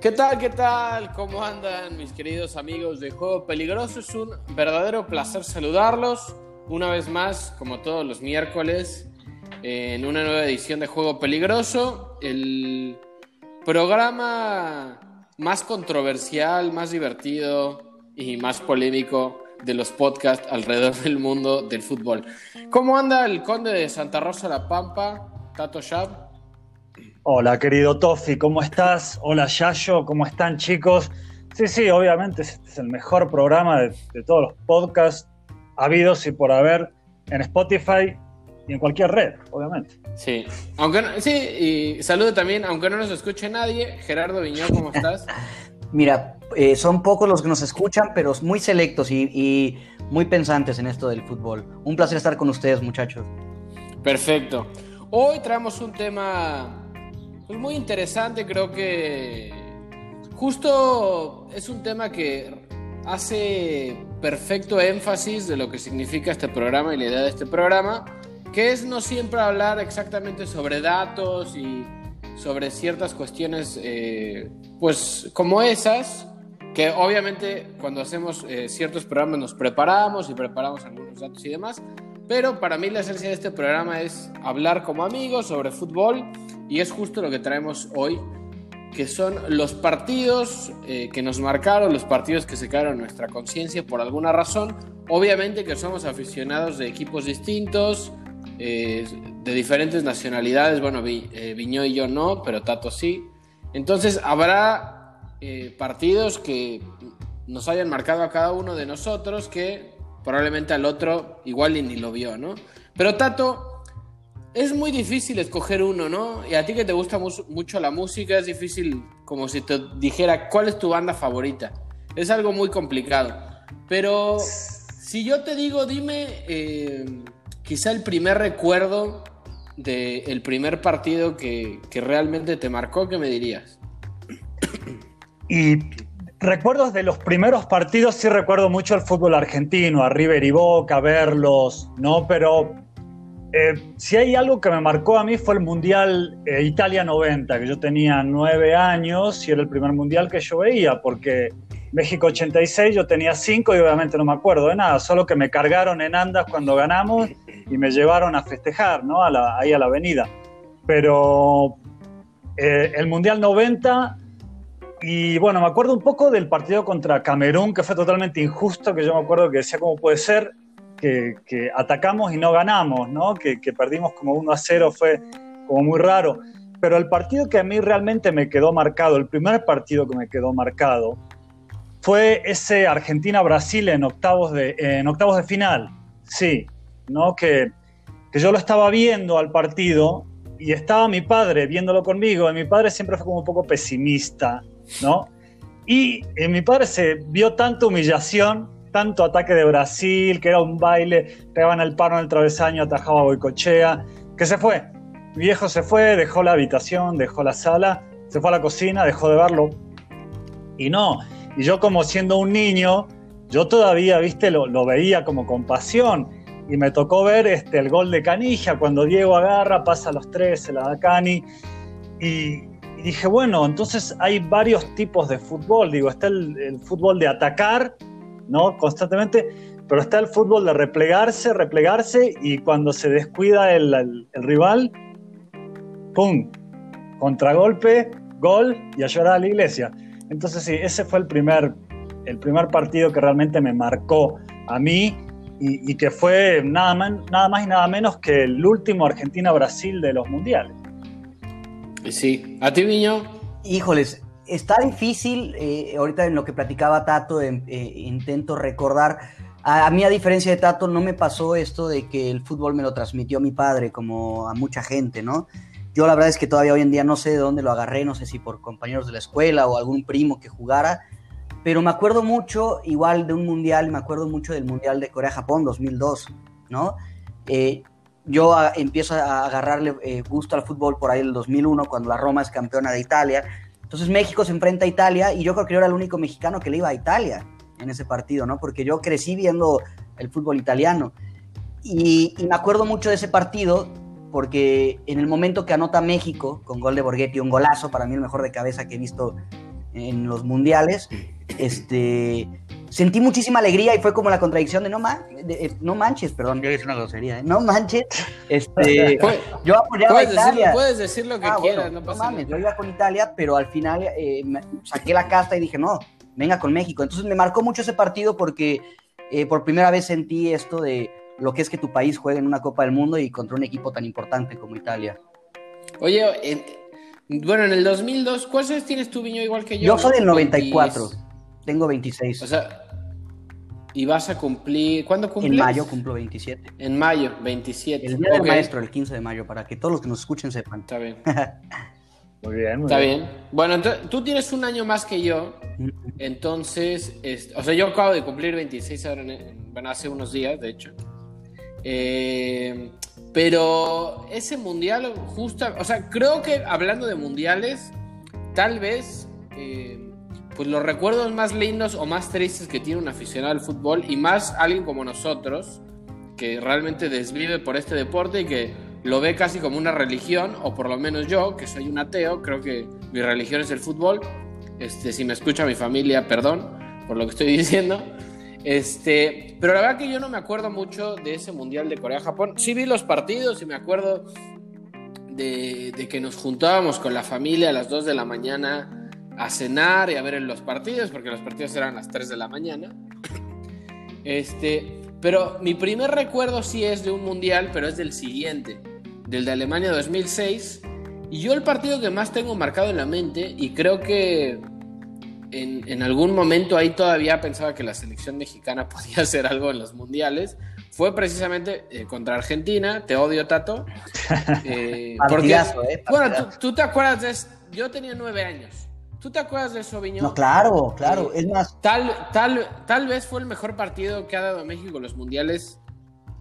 ¿Qué tal? ¿Qué tal? ¿Cómo andan mis queridos amigos de Juego Peligroso? Es un verdadero placer saludarlos una vez más, como todos los miércoles, en una nueva edición de Juego Peligroso. El programa más controversial, más divertido y más polémico de los podcasts alrededor del mundo del fútbol. ¿Cómo anda el conde de Santa Rosa La Pampa, Tato Shab? Hola, querido Tofi, ¿cómo estás? Hola, Yayo, ¿cómo están, chicos? Sí, sí, obviamente este es el mejor programa de, de todos los podcasts habidos y por haber en Spotify y en cualquier red, obviamente. Sí, aunque no- sí, y saludo también, aunque no nos escuche nadie, Gerardo Viñó, ¿cómo estás? Mira, eh, son pocos los que nos escuchan, pero muy selectos y, y muy pensantes en esto del fútbol. Un placer estar con ustedes, muchachos. Perfecto. Hoy traemos un tema pues, muy interesante, creo que justo es un tema que hace perfecto énfasis de lo que significa este programa y la idea de este programa, que es no siempre hablar exactamente sobre datos y sobre ciertas cuestiones, eh, pues como esas, que obviamente cuando hacemos eh, ciertos programas nos preparamos y preparamos algunos datos y demás, pero para mí la esencia de este programa es hablar como amigos sobre fútbol y es justo lo que traemos hoy, que son los partidos eh, que nos marcaron, los partidos que se quedaron en nuestra conciencia por alguna razón. Obviamente que somos aficionados de equipos distintos, eh, de diferentes nacionalidades. Bueno, eh, Viñó y yo no, pero Tato sí. Entonces habrá partidos que nos hayan marcado a cada uno de nosotros que probablemente al otro igual y ni lo vio, ¿no? Pero Tato, es muy difícil escoger uno, ¿no? Y a ti que te gusta mu- mucho la música, es difícil como si te dijera cuál es tu banda favorita. Es algo muy complicado. Pero si yo te digo, dime eh, quizá el primer recuerdo del primer partido que, que realmente te marcó, ¿qué me dirías? Y recuerdos de los primeros partidos, sí recuerdo mucho el fútbol argentino, a River y Boca, verlos, ¿no? Pero eh, si hay algo que me marcó a mí fue el Mundial eh, Italia 90, que yo tenía nueve años y era el primer Mundial que yo veía, porque México 86 yo tenía cinco y obviamente no me acuerdo de nada, solo que me cargaron en andas cuando ganamos y me llevaron a festejar, ¿no? A la- ahí a la avenida. Pero eh, el Mundial 90 y bueno, me acuerdo un poco del partido contra Camerún, que fue totalmente injusto, que yo me acuerdo que decía, ¿cómo puede ser que, que atacamos y no ganamos, ¿no? Que, que perdimos como 1 a 0, fue como muy raro. Pero el partido que a mí realmente me quedó marcado, el primer partido que me quedó marcado, fue ese Argentina-Brasil en octavos de, en octavos de final, sí, ¿no? Que, que yo lo estaba viendo al partido y estaba mi padre viéndolo conmigo, y mi padre siempre fue como un poco pesimista, ¿no? Y eh, mi padre se vio tanta humillación, tanto ataque de Brasil, que era un baile, pegaban el paro en el travesaño, atajaba Boicochea, que se fue. Mi viejo se fue, dejó la habitación, dejó la sala, se fue a la cocina, dejó de verlo. Y no, y yo como siendo un niño, yo todavía, viste, lo, lo veía como con pasión. Y me tocó ver este, el gol de Canija, cuando Diego agarra, pasa a los tres, se la da Cani. Y, y dije, bueno, entonces hay varios tipos de fútbol. Digo, está el, fútbol de atacar, ¿no? Constantemente, pero está el fútbol de replegarse, replegarse, y cuando se descuida el, el- el rival, ¡pum! Contragolpe, gol y a llorar a la iglesia. Entonces sí, ese fue el primer, el primer partido que realmente me marcó a mí y, y que fue nada más, nada más y nada menos que el último Argentina-Brasil de los mundiales. Sí, a ti, Viño. Híjoles, está difícil, eh, ahorita en lo que platicaba Tato, em- eh, intento recordar. A, a mí, a diferencia de Tato, no me pasó esto de que el fútbol me lo transmitió mi padre, como a mucha gente, ¿no? Yo la verdad es que todavía hoy en día no sé de dónde lo agarré, no sé si por compañeros de la escuela o algún primo que jugara, pero me acuerdo mucho, igual de un mundial, me acuerdo mucho del mundial de Corea-Japón 2002, ¿no? Eh, yo a- empiezo a agarrarle eh, gusto al fútbol por ahí el 2001, cuando la Roma es campeona de Italia. Entonces México se enfrenta a Italia y yo creo que yo era el único mexicano que le iba a Italia en ese partido, ¿no? Porque yo crecí viendo el fútbol italiano. Y, y me acuerdo mucho de ese partido porque en el momento que anota México con gol de Borghetti, un golazo, para mí el mejor de cabeza que he visto en los mundiales, este, sentí muchísima alegría y fue como la contradicción de no, eh, no manches, perdón, yo una grosería, ¿eh? no manches, este, yo apoyaba a Italia. puedes decir lo que ah, quieras, no pasa mames, yo iba con Italia, pero al final eh, saqué la casta y dije, no, venga con México. Entonces me marcó mucho ese partido porque por primera vez sentí esto de lo que es que tu país juegue en una Copa del Mundo y contra un equipo tan importante como Italia. Oye, bueno, en el 2002, ¿cuántos años tienes tú, Viño, igual que yo? Yo soy del 94, tengo 26. O sea, y vas a cumplir, ¿cuándo cumples? En mayo cumplo 27. En mayo, 27. El día del maestro, el 15 de mayo, para que todos los que nos escuchen sepan. Está bien. muy bien, muy Está bien. Bueno, entonces, tú tienes un año más que yo, entonces, o sea, yo acabo de cumplir 26 ahora, bueno, hace unos días, de hecho. Eh, pero ese mundial, justo, o sea, creo que hablando de mundiales, tal vez, eh, pues los recuerdos más lindos o más tristes que tiene un aficionado al fútbol y más alguien como nosotros, que realmente desvive por este deporte y que lo ve casi como una religión, o por lo menos yo, que soy un ateo, creo que mi religión es el fútbol. Este, si me escucha mi familia, perdón por lo que estoy diciendo. Este, pero la verdad que yo no me acuerdo mucho de ese Mundial de Corea-Japón. Sí vi los partidos y me acuerdo de, que nos juntábamos con la familia a las 2 de la mañana a cenar y a ver los partidos, porque los partidos eran a las 3 de la mañana. Este, pero mi primer recuerdo sí es de un mundial, pero es del siguiente, del de Alemania 2006. Y yo el partido que más tengo marcado en la mente, y creo que en, algún momento ahí todavía pensaba que la selección mexicana podía hacer algo en los mundiales. Fue precisamente eh, contra Argentina. Te odio, Tato. Eh, porque, eh, bueno, ¿tú, te acuerdas de? Yo tenía nueve años. ¿Tú te acuerdas de eso, Viñón? No, claro, claro. es más. Tal, tal, tal vez fue el mejor partido que ha dado México en los mundiales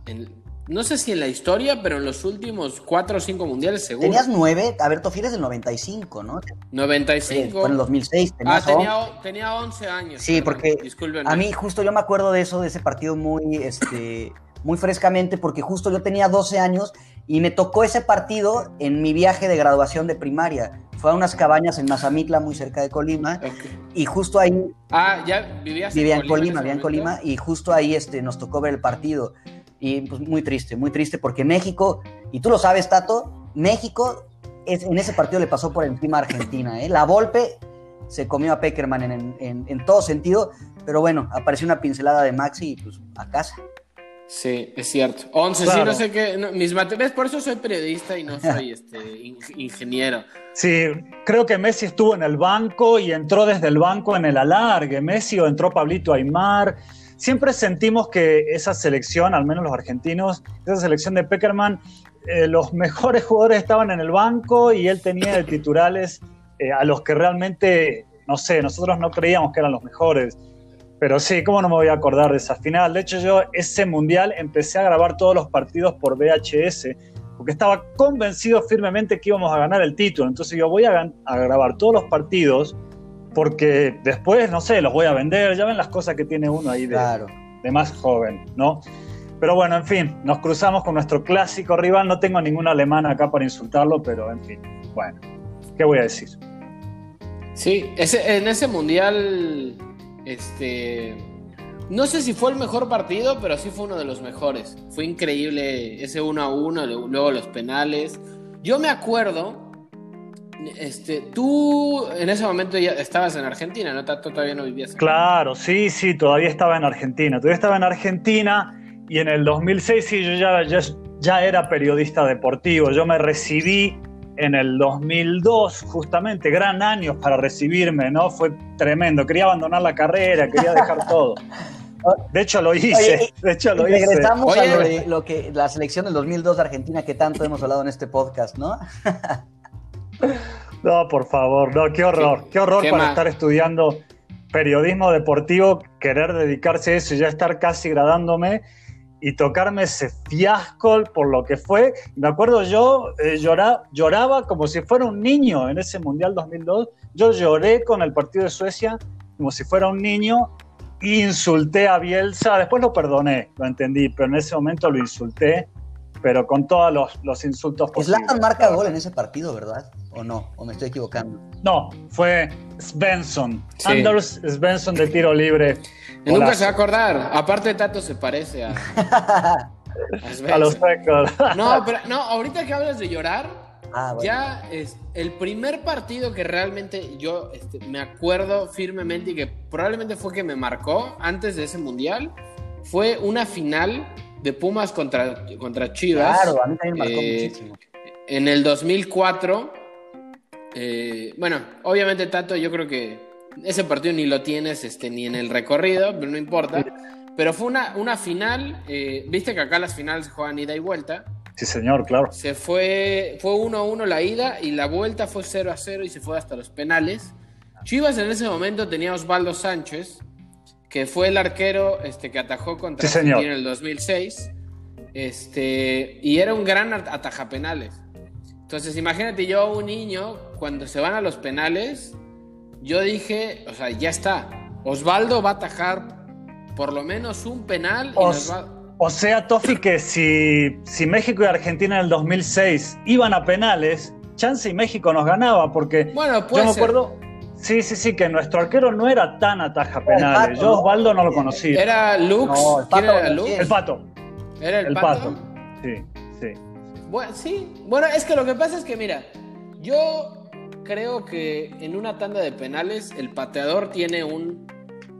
en, no sé si en la historia, pero en los últimos cuatro o cinco mundiales seguro. Tenías nueve, a ver, Tofi del 95, ¿no? 95. fue en el 2006. Ah, tenía, tenía 11 años. Sí, porque a mí justo yo me acuerdo de eso, de ese partido muy, este, muy frescamente, porque justo yo tenía 12 años y me tocó ese partido en mi viaje de graduación de primaria. Fue a unas cabañas en Mazamitla, muy cerca de Colima, y justo ahí... Ah, ya vivías vivía en Colima. vivía en Colima, y justo ahí este, nos tocó ver el partido. Y pues muy triste, muy triste, porque México, y tú lo sabes, Tato, México es, en ese partido le pasó por encima a Argentina. ¿eh? La Volpe se comió a Peckerman en, en, todo sentido, pero bueno, apareció una pincelada de Maxi y pues a casa. Sí, es cierto. 11, sí, no sé qué. mis materiales, por eso soy periodista y no soy este, ingeniero. Sí, creo que Messi estuvo en el banco y entró desde el banco en el alargue. Messi o entró Pablito Aymar siempre sentimos que esa selección, al menos los argentinos, esa selección de Peckerman, eh, los mejores jugadores estaban en el banco y él tenía de titulares eh, a los que realmente, no sé, nosotros no creíamos que eran los mejores. Pero sí, ¿cómo no me voy a acordar de esa final? De hecho, yo ese mundial empecé a grabar todos los partidos por VHS, porque estaba convencido firmemente que íbamos a ganar el título. Entonces yo voy a, a grabar todos los partidos porque después, no sé, los voy a vender, ya ven las cosas que tiene uno ahí de, de más joven, ¿no? Pero bueno, en fin, nos cruzamos con nuestro clásico rival, no tengo ningún alemán acá para insultarlo, pero en fin, bueno, ¿qué voy a decir? Sí, ese, en ese mundial, este, no sé si fue el mejor partido, pero sí fue uno de los mejores. Fue increíble ese 1 a 1, luego los penales. Yo me acuerdo este, tú en ese momento ya estabas en Argentina, ¿no? Todavía no vivías. Claro, sí, sí, todavía estaba en Argentina. Todavía estaba en Argentina y en el 2006 sí, yo ya, ya, era periodista deportivo. Yo me recibí en el 2002, justamente, gran año para recibirme, ¿no? Fue tremendo. Quería abandonar la carrera, quería dejar todo. De hecho lo hice. de hecho lo hice. Regresamos a lo, de, lo que la selección del 2002 de Argentina que tanto hemos hablado en este podcast, ¿no? No, por favor, no, qué horror, qué, horror para estar estudiando periodismo deportivo, querer dedicarse a eso y ya estar casi gradándome y tocarme ese fiasco por lo que fue. Me acuerdo yo eh, lloraba como si fuera un niño en ese Mundial 2002. Yo lloré con el partido de Suecia como si fuera un niño insulté a Bielsa. Después lo perdoné, lo entendí, pero en ese momento lo insulté pero con todos los, los insultos posibles. Zlatan marca gol en ese partido, ¿verdad? ¿O no? ¿O me estoy equivocando? No, fue Svensson. Anders Svensson de tiro libre. nunca se va a acordar. Aparte, Tato se parece a. a, los récords. no, pero no, ahorita que hablas de llorar, ah, ya es el primer partido que realmente yo este, me acuerdo firmemente y que probablemente fue que me marcó antes de ese mundial, fue una final de Pumas contra, contra Chivas. Claro, a mí también marcó eh, muchísimo. En el 2004, eh, bueno, obviamente Tato, yo creo que ese partido ni lo tienes este, ni en el recorrido, pero no importa. Pero fue una, una final, eh, viste que acá las finales juegan ida y vuelta. Sí, señor, claro. Se fue, fue 1-1 la ida y la vuelta fue 0-0 y se fue hasta los penales. Chivas en ese momento tenía Osvaldo Sánchez, que fue el arquero este, que atajó contra sí, en el 2006. Este, y era un gran ataja penales. Entonces, imagínate yo, un niño, cuando se van a los penales, yo dije, o sea, ya está. Osvaldo va a atajar por lo menos un penal. O sea, Tofi, que si, si México y Argentina en el 2006 iban a penales, chance y México nos ganaba, porque bueno, yo me acuerdo. Sí, sí, sí, que nuestro arquero no era tan ataja penales. Yo Osvaldo no lo conocía. ¿Era Lux? el pato, era El pato. ¿Era el, pato? Sí, sí. Bueno, sí. Bueno, es que lo que pasa es que, mira, yo creo que en una tanda de penales el pateador tiene un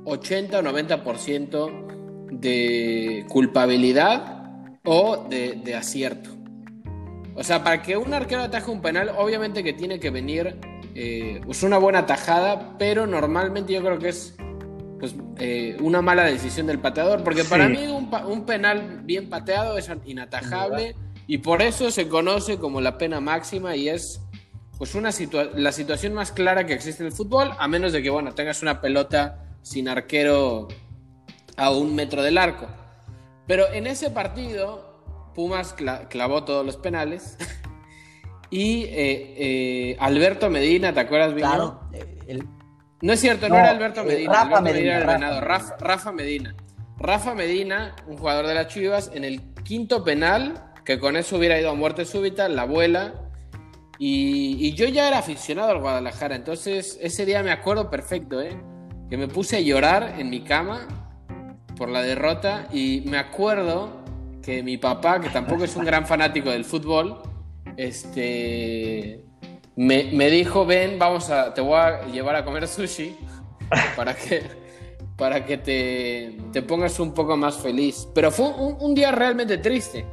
80 o 90% de culpabilidad o de, acierto. O sea, para que un arquero ataje un penal, obviamente que tiene que venir eh, pues una buena tajada, pero normalmente yo creo que es pues, eh, una mala decisión del pateador, porque para mí un, penal bien pateado es inatajable y por eso se conoce como la pena máxima y es pues una la situación más clara que existe en el fútbol, a menos de que bueno tengas una pelota sin arquero a un metro del arco. Pero en ese partido Pumas clavó todos los penales. Y eh, eh, Alberto Medina, ¿te acuerdas bien? Claro. No es cierto, no, era Alberto Medina. Rafa Medina, Rafa, Medina. Rafa Medina, un jugador de las Chivas, en el quinto penal, que con eso hubiera ido a muerte súbita, la abuela. Y, y, yo ya era aficionado al Guadalajara, entonces ese día me acuerdo perfecto, ¿eh? que me puse a llorar en mi cama por la derrota y me acuerdo que mi papá, que tampoco es un gran fanático del fútbol, este, me, dijo, ven, vamos a, te voy a llevar a comer sushi para que, para que te, te pongas un poco más feliz. Pero fue un, día realmente triste,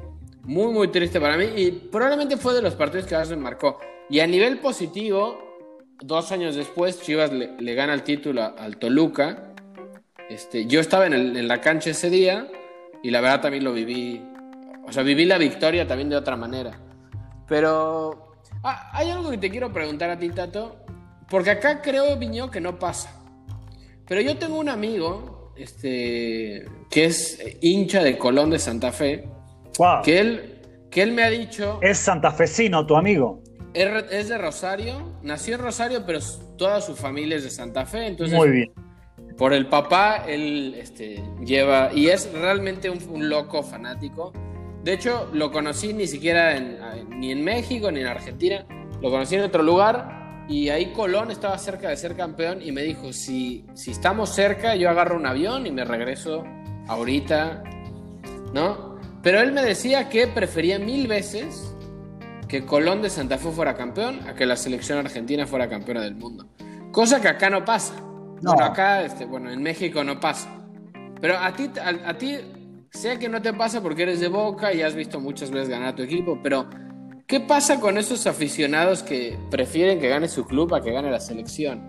muy, muy triste para mí y probablemente fue de los partidos que más me marcó. Y a nivel positivo, dos años después, Chivas le, gana el título al Toluca. Este, yo estaba en, en la cancha ese día y la verdad también lo viví, o sea, viví la victoria también de otra manera. Pero ah, hay algo que te quiero preguntar a ti, Tato, porque acá creo, Viño, que no pasa. Pero yo tengo un amigo este, que es hincha de Colón de Santa Fe, que, él, que él me ha dicho... Es santafesino tu amigo. Es de Rosario, nació en Rosario, pero toda su familia es de Santa Fe, entonces... Muy bien. Por el papá, él este, lleva, y es realmente un loco fanático de hecho, lo conocí ni siquiera ni en México ni en Argentina. Lo conocí en otro lugar y ahí Colón estaba cerca de ser campeón y me dijo, si, si estamos cerca, yo agarro un avión y me regreso ahorita, ¿no? Pero él me decía que prefería mil veces que Colón de Santa Fe fuera campeón a que la selección argentina fuera campeona del mundo. Cosa que acá no pasa. No. acá, este, bueno, en México no pasa. Pero a ti, a ti Sé que no te pasa porque eres de Boca y has visto muchas veces ganar a tu equipo, pero ¿qué pasa con esos aficionados que prefieren que gane su club a que gane la selección?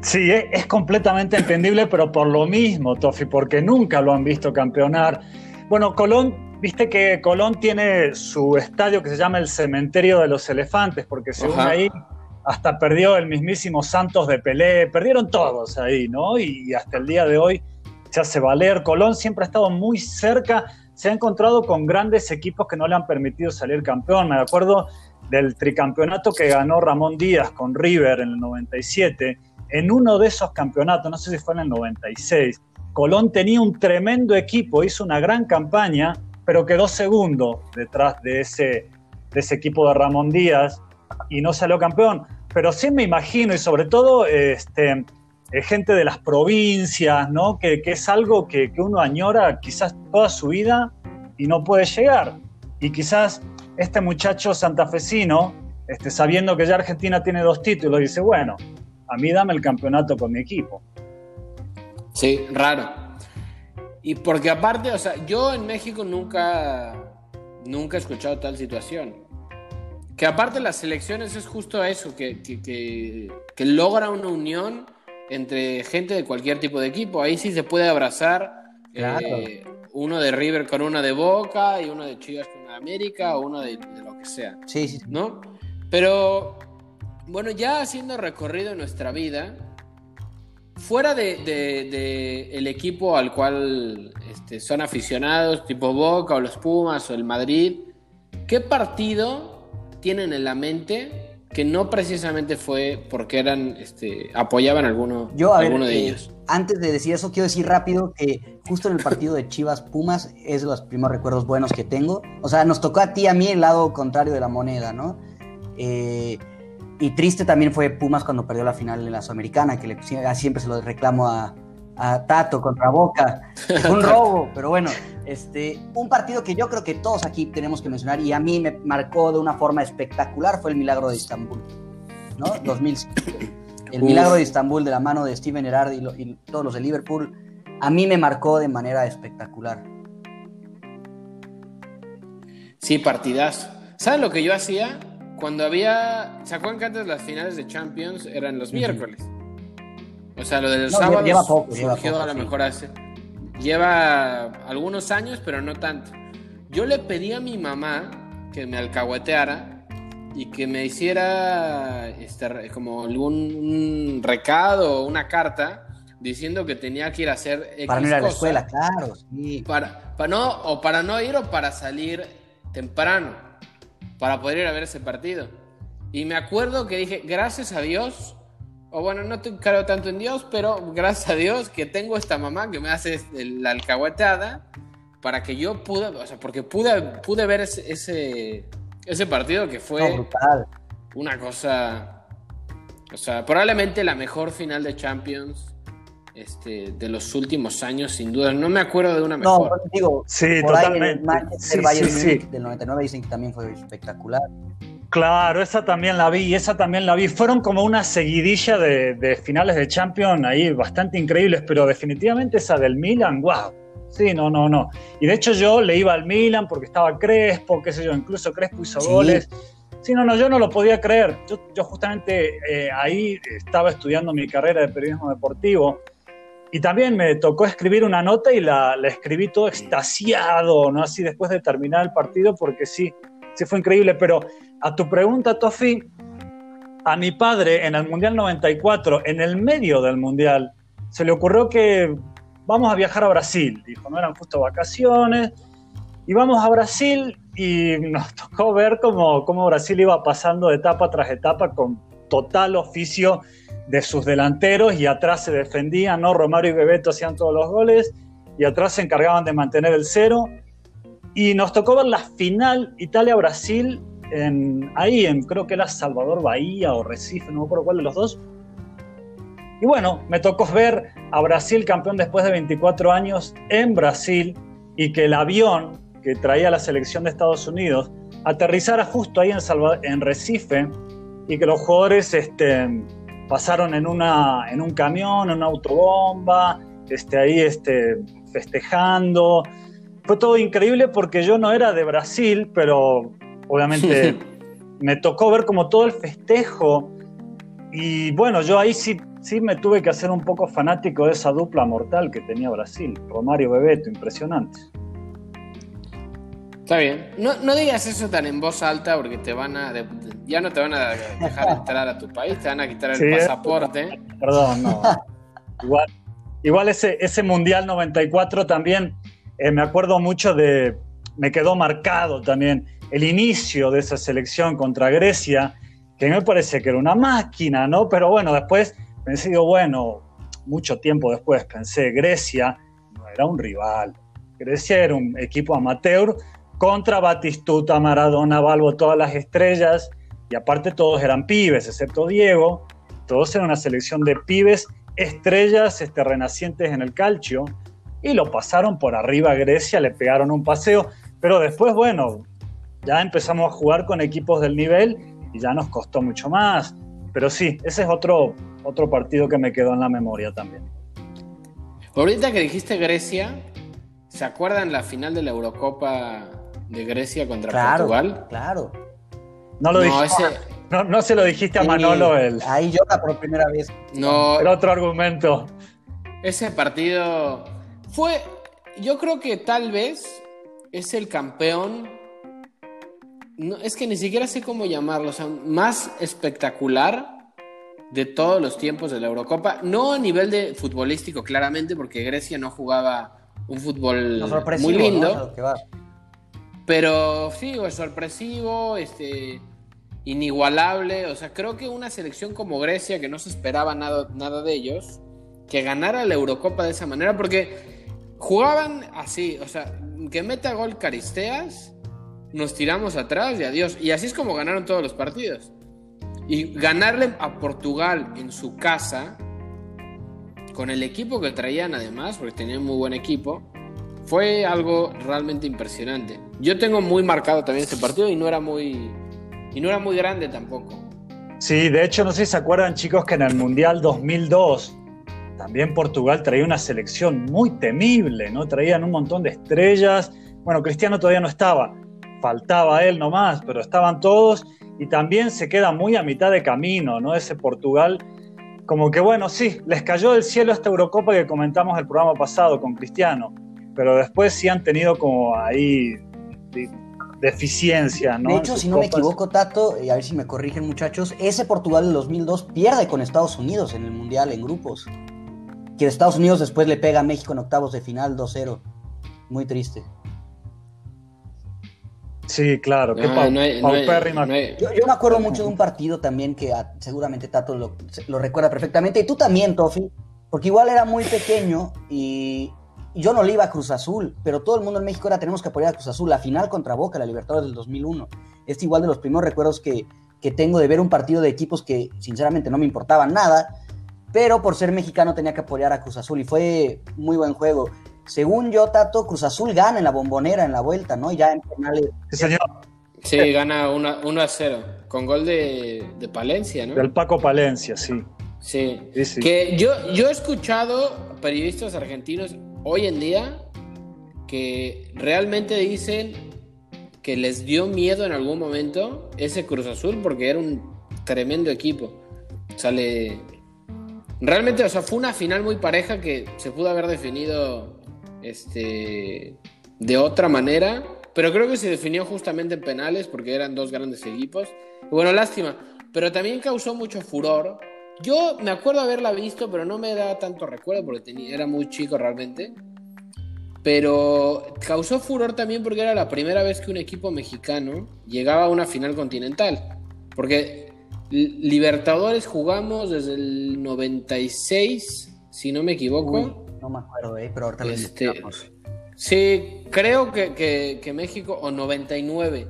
Sí, es completamente entendible, pero por lo mismo, Tofi, porque nunca lo han visto campeonar. Bueno, Colón, viste que Colón tiene su estadio que se llama el Cementerio de los Elefantes, porque según ahí hasta perdió el mismísimo Santos de Pelé, perdieron todos ahí, ¿no? Y hasta el día de hoy se hace valer. Colón siempre ha estado muy cerca, se ha encontrado con grandes equipos que no le han permitido salir campeón. Me acuerdo del tricampeonato que ganó Ramón Díaz con River en el 97. En uno de esos campeonatos, no sé si fue en el 96, Colón tenía un tremendo equipo, hizo una gran campaña pero quedó segundo detrás de ese, equipo de Ramón Díaz y no salió campeón. Pero sí me imagino, y sobre todo este, eh, gente de las provincias, ¿no? que, es algo que, uno añora quizás toda su vida y no puede llegar. Y quizás este muchacho santafesino, este, sabiendo que ya Argentina tiene dos títulos, dice, bueno, a mí dame el campeonato con mi equipo. Sí, raro. Y porque aparte, o sea, yo en México nunca, nunca he escuchado tal situación. Que aparte las elecciones es justo eso, que, que, logra una unión entre gente de cualquier tipo de equipo. Ahí sí se puede abrazar eh, uno de River con uno de Boca y uno de Chivas con América o uno de, lo que sea. Sí, sí. ¿No? Pero, bueno, ya haciendo recorrido en nuestra vida, fuera de, el equipo al cual este, son aficionados, tipo Boca o los Pumas o el Madrid, ¿qué partido tienen en la mente que no precisamente fue porque eran este, apoyaban alguno, Yo, alguno de eh, ellos? Antes de decir eso, quiero decir rápido que justo en el partido de Chivas Pumas es de los primeros recuerdos buenos que tengo. O sea, nos tocó a ti a mí el lado contrario de la moneda, ¿no? Eh, y triste también fue Pumas cuando perdió la final en la Sudamericana, que le, siempre se lo reclamo a, Tato contra Boca. Un robo, pero bueno, este, un partido que yo creo que todos aquí tenemos que mencionar y a mí me marcó de una forma espectacular fue el Milagro de Estambul, ¿no? 2005. El Milagro de Estambul de la mano de Steven Gerrard y, y todos los de Liverpool, a mí me marcó de manera espectacular. Sí, partidazo. ¿Sabes lo que yo hacía? Cuando había. ¿Se acuerdan que antes las finales de Champions eran los miércoles? O sea, lo del sábado lleva poco, surgió a lo mejor hace. Lleva algunos años, pero no tanto. Yo le pedí a mi mamá que me alcahueteara y que me hiciera este, como algún recado o una carta diciendo que tenía que ir a hacer X para no ir a la escuela, claro. Sí. Para, para no, o para no ir o para salir temprano para poder ir a ver ese partido. Y me acuerdo que dije, gracias a Dios, o bueno, no te creo tanto en Dios, pero gracias a Dios que tengo esta mamá que me hace la alcahuetada para que yo pude, o sea, porque pude, pude ver ese, ese, partido que fue una cosa, o sea, probablemente la mejor final de Champions este, de los últimos años, sin duda. No me acuerdo de una mejor. No, digo, sí, totalmente. Manchester Bayern del 99 dicen que también fue espectacular. Claro, esa también la vi, esa también la vi. Fueron como una seguidilla de, finales de Champions ahí bastante increíbles, pero definitivamente esa del Milan, wow. Sí, no, no, no. Y de hecho yo le iba al Milan porque estaba Crespo, qué sé yo, incluso Crespo hizo goles. Sí, no, no, yo no lo podía creer. Yo, justamente eh, ahí estaba estudiando mi carrera de periodismo deportivo y también me tocó escribir una nota y la, escribí todo extasiado, ¿no? Así después de terminar el partido, porque sí, sí fue increíble. Pero a tu pregunta, Tofi, a mi padre en el Mundial 94, en el medio del Mundial, se le ocurrió que vamos a viajar a Brasil. Dijo, no eran justo vacaciones. Y vamos a Brasil y nos tocó ver cómo, cómo Brasil iba pasando etapa tras etapa con total oficio de sus delanteros y atrás se defendían, ¿no? Romario y Bebeto hacían todos los goles y atrás se encargaban de mantener el cero. Y nos tocó ver la final Italia-Brasil en, ahí en, creo que era Salvador Bahía o Recife, no me acuerdo cuál de los dos. Y bueno, me tocó ver a Brasil campeón después de 24 años en Brasil y que el avión que traía la selección de Estados Unidos aterrizara justo ahí en, en Recife y que los jugadores este, pasaron en, una, en un camión, en una autobomba, este, ahí este, festejando. Fue todo increíble porque yo no era de Brasil, pero obviamente me tocó ver como todo el festejo. Y bueno, yo ahí sí, sí me tuve que hacer un poco fanático de esa dupla mortal que tenía Brasil, Romario Bebeto, impresionante. Está bien. No, no, digas eso tan en voz alta porque te van a. ya no te van a dejar entrar a tu país, te van a quitar el pasaporte. Perdón, no. igual, igual ese, ese Mundial 94 también, eh, me acuerdo mucho de. Me quedó marcado también el inicio de esa selección contra Grecia, que me parece que era una máquina, ¿no? Pero bueno, después pensé, bueno, mucho tiempo después pensé, Grecia no era un rival Grecia era un equipo amateur contra Batistuta, Maradona, Balbo, todas las estrellas, y aparte todos eran pibes, excepto Diego, todos eran una selección de pibes, estrellas este, renacientes en el calcio, y lo pasaron por arriba a Grecia, le pegaron un paseo, pero después, bueno, ya empezamos a jugar con equipos del nivel y ya nos costó mucho más. Pero sí, ese es otro, otro partido que me quedó en la memoria también. Ahorita que dijiste Grecia, ¿se acuerdan la final de la Eurocopa de Grecia contra Portugal? Claro. No lo no, no, se lo dijiste a Manolo el. Ahí llora por primera vez. No. El otro argumento. Ese partido fue. Yo creo que tal vez es el campeón. No, es que ni siquiera sé cómo llamarlo. O sea, más espectacular de todos los tiempos de la Eurocopa. No a nivel de futbolístico, claramente, porque Grecia no jugaba un fútbol muy lindo. Pero sí, es sorpresivo, este, inigualable. O sea, creo que una selección como Grecia, que no se esperaba nada, nada de ellos, que ganara la Eurocopa de esa manera, porque jugaban así, o sea, que meta gol Caristeas, nos tiramos atrás y adiós. Y así es como ganaron todos los partidos. Y ganarle a Portugal en su casa, con el equipo que traían además, porque tenían muy buen equipo, fue algo realmente impresionante. Yo tengo muy marcado también este partido y no era muy, y no era muy grande tampoco. Sí, de hecho, no sé si se acuerdan, chicos, que en el Mundial 2002 también Portugal traía una selección muy temible, ¿no? Traían un montón de estrellas. Bueno, Cristiano todavía no estaba, faltaba él nomás, pero estaban todos y también se queda muy a mitad de camino, ¿no? Ese Portugal, como que bueno, sí, les cayó del cielo esta Eurocopa que comentamos el programa pasado con Cristiano, pero después sí han tenido como ahí deficiencias, ¿no? De hecho, si no me equivoco, Tato, y a ver si me corrigen muchachos, ese Portugal del 2002 pierde con Estados Unidos en el Mundial en grupos. Que Estados Unidos después le pega a México en octavos de final 2-0. Muy triste. Sí, claro, qué yo, me acuerdo mucho de un partido también que ah, seguramente Tato lo, recuerda perfectamente, y tú también, Tofi, porque igual era muy pequeño y, yo no le iba a Cruz Azul, pero todo el mundo en México era tenemos que apoyar a Cruz Azul, la final contra Boca, la Libertadores del 2001. Es igual de los primeros recuerdos que, que tengo de ver un partido de equipos que sinceramente no me importaban nada, pero por ser mexicano tenía que apoyar a Cruz Azul y fue muy buen juego. Según yo, Tato, Cruz Azul gana en la bombonera en la vuelta, ¿no? Ya en penales. Sí, señor. Sí, gana 1 a 0, con gol de, de, Palencia, ¿no? Del Paco Palencia, sí. Sí. Que yo, yo he escuchado periodistas argentinos hoy en día que realmente dicen que les dio miedo en algún momento ese Cruz Azul porque era un tremendo equipo. Sale. Realmente, o sea, fue una final muy pareja que se pudo haber definido este, de otra manera, pero creo que se definió justamente en penales porque eran dos grandes equipos. bueno, lástima, pero también causó mucho furor. Yo me acuerdo haberla visto, pero no me da tanto recuerdo porque tenía, era muy chico realmente. Pero causó furor también porque era la primera vez que un equipo mexicano llegaba a una final continental. Porque Libertadores jugamos desde el 96, si no me equivoco. No me acuerdo, eh, pero ahorita lo este, Sí, creo que, que, México, o 99.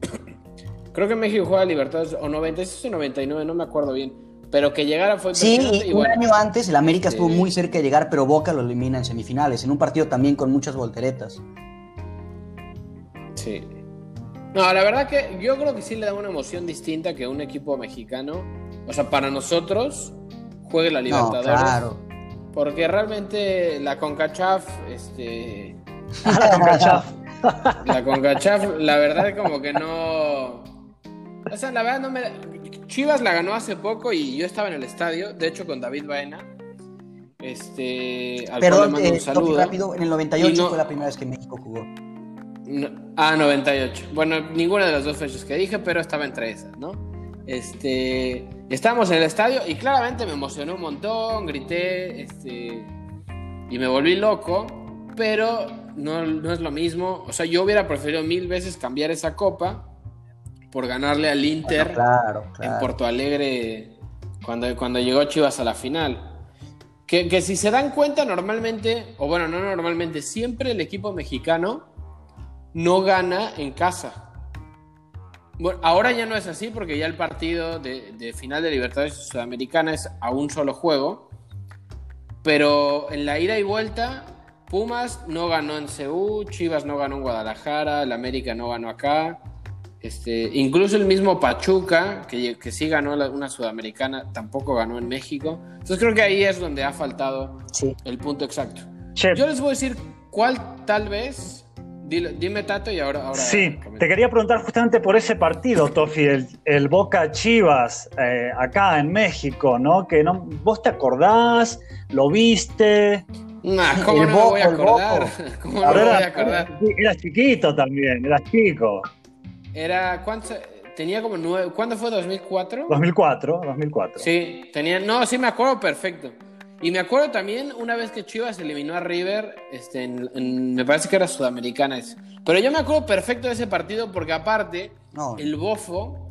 creo que México juega Libertadores, o 96 o 99, no me acuerdo bien. Pero que llegara fue Sí, y un año antes el América estuvo muy cerca de llegar, pero Boca lo elimina en semifinales, en un partido también con muchas volteretas. Sí. No, la verdad que yo creo que sí le da una emoción distinta que un equipo mexicano, o sea, para nosotros, juegue la Libertadores. No, claro. Porque realmente la CONCACHAF, este. la CONCACHAF. la CONCACHAF, la verdad, como que no. O sea, la verdad no me. Chivas la ganó hace poco y yo estaba en el estadio, de hecho con David Baena. Este. Al Perdón, eh, un saludo. rápido, en el 98 fue la primera vez que México jugó. ah, 98. Bueno, ninguna de las dos fechas que dije, pero estaba entre esas, ¿no? Este. Estábamos en el estadio y claramente me emocionó un montón, grité este, y me volví loco, pero no, no, es lo mismo. O sea, yo hubiera preferido mil veces cambiar esa copa por ganarle al Inter en Porto Alegre cuando, cuando llegó Chivas a la final. Que, que si se dan cuenta, normalmente, o bueno, no normalmente, siempre el equipo mexicano no gana en casa. Bueno, ahora ya no es así porque ya el partido de, final de Libertadores Sudamericana es a un solo juego. Pero en la ida y vuelta, Pumas no ganó en Ceú, Chivas no ganó en Guadalajara, el América no ganó acá. Este, incluso el mismo Pachuca, que, que sí ganó una sudamericana, tampoco ganó en México. Entonces creo que ahí es donde ha faltado el punto exacto. Yo les voy a decir cuál tal vez dime Tato y ahora... ahora sí, te quería preguntar justamente por ese partido, Tofi, el, Boca Chivas eh, acá en México, ¿no? Que no, vos te acordás, lo viste. Nah, ¿cómo no me voy a acordar? ¿Cómo no me voy a acordar? Eras chiquito también, eras chico. Era, ¿cuánto? Tenía como nueve, ¿cuándo fue? ¿2004? 2004, 2004. Sí, tenía, no, sí me acuerdo perfecto. Y me acuerdo también una vez que Chivas eliminó a River, este, me parece que era Sudamericana. Pero yo me acuerdo perfecto de ese partido porque aparte, el Bofo,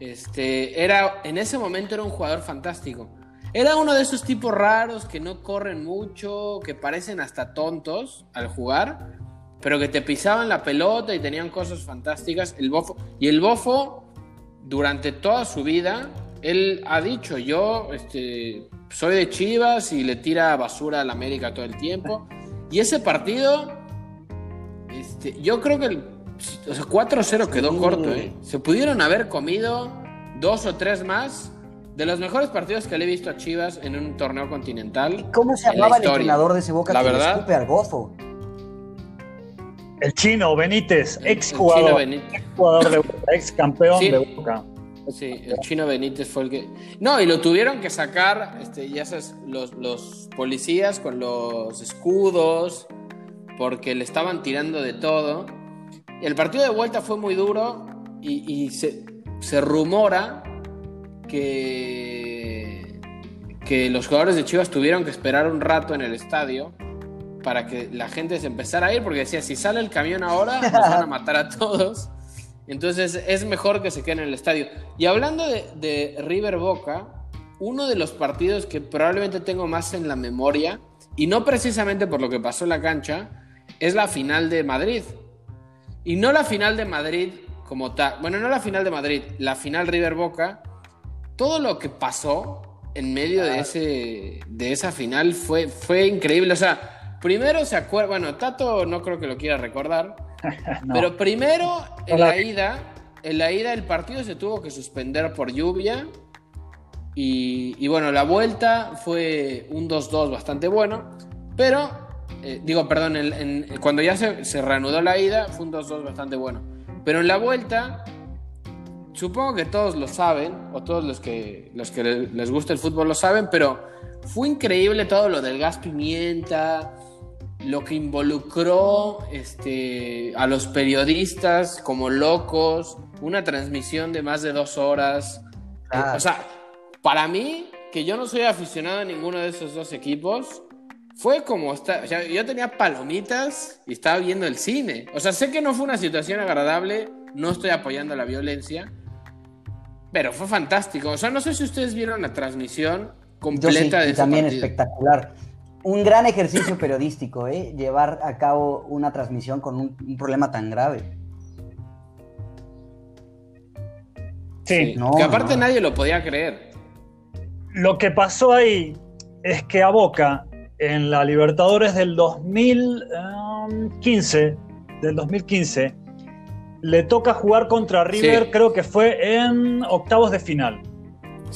este, era, en ese momento era un jugador fantástico. Era uno de esos tipos raros que no corren mucho, que parecen hasta tontos al jugar, pero que te pisaban la pelota y tenían cosas fantásticas. El Bofo, y el Bofo, durante toda su vida, él ha dicho, yo este, soy de Chivas y le tira basura al América todo el tiempo. Y ese partido, este, yo creo que el o sea, 4-0 quedó corto. ¿eh? Se pudieron haber comido dos o tres más de los mejores partidos que le he visto a Chivas en un torneo continental. ¿Cómo se llamaba el entrenador de ese Boca la verdad, escupe al gofo? El chino Benítez, ex jugador, ex jugador de Boca, ex campeón de Boca. Sí, el chino Benítez fue el que. No, y lo tuvieron que sacar, este, ya sabes, los, los policías con los escudos, porque le estaban tirando de todo. El partido de vuelta fue muy duro y, se, se, rumora que, que los jugadores de Chivas tuvieron que esperar un rato en el estadio para que la gente se empezara a ir, porque decía, si sale el camión ahora, nos van a matar a todos. Entonces es mejor que se queden en el estadio. Y hablando de, River Boca, uno de los partidos que probablemente tengo más en la memoria, y no precisamente por lo que pasó en la cancha, es la final de Madrid. Y no la final de Madrid como tal, bueno, no la final de Madrid, la final River Boca, todo lo que pasó en medio de, ese, de esa final fue, fue increíble. O sea, primero se acuerda, bueno, Tato no creo que lo quiera recordar, Pero primero, en la ida, en la ida el partido se tuvo que suspender por lluvia. Y, bueno, la vuelta fue un 2-2 bastante bueno. Pero, eh, digo, perdón, cuando ya se, reanudó la ida, fue un 2-2 bastante bueno. Pero en la vuelta, supongo que todos lo saben, o todos los que, los que les gusta el fútbol lo saben, pero fue increíble todo lo del gas pimienta, lo que involucró este, a los periodistas como locos, una transmisión de más de dos horas. O sea, para mí, que yo no soy aficionado a ninguno de esos dos equipos, fue como, está, yo tenía palomitas y estaba viendo el cine. O sea, sé que no fue una situación agradable, no estoy apoyando la violencia, pero fue fantástico. O sea, no sé si ustedes vieron la transmisión completa de ese también espectacular un gran ejercicio periodístico, ¿eh? llevar a cabo una transmisión con un, problema tan grave. Sí, que aparte nadie lo podía creer. Lo que pasó ahí es que a Boca, en la Libertadores del 2015, del 2015, le toca jugar contra River, creo que fue en octavos de final.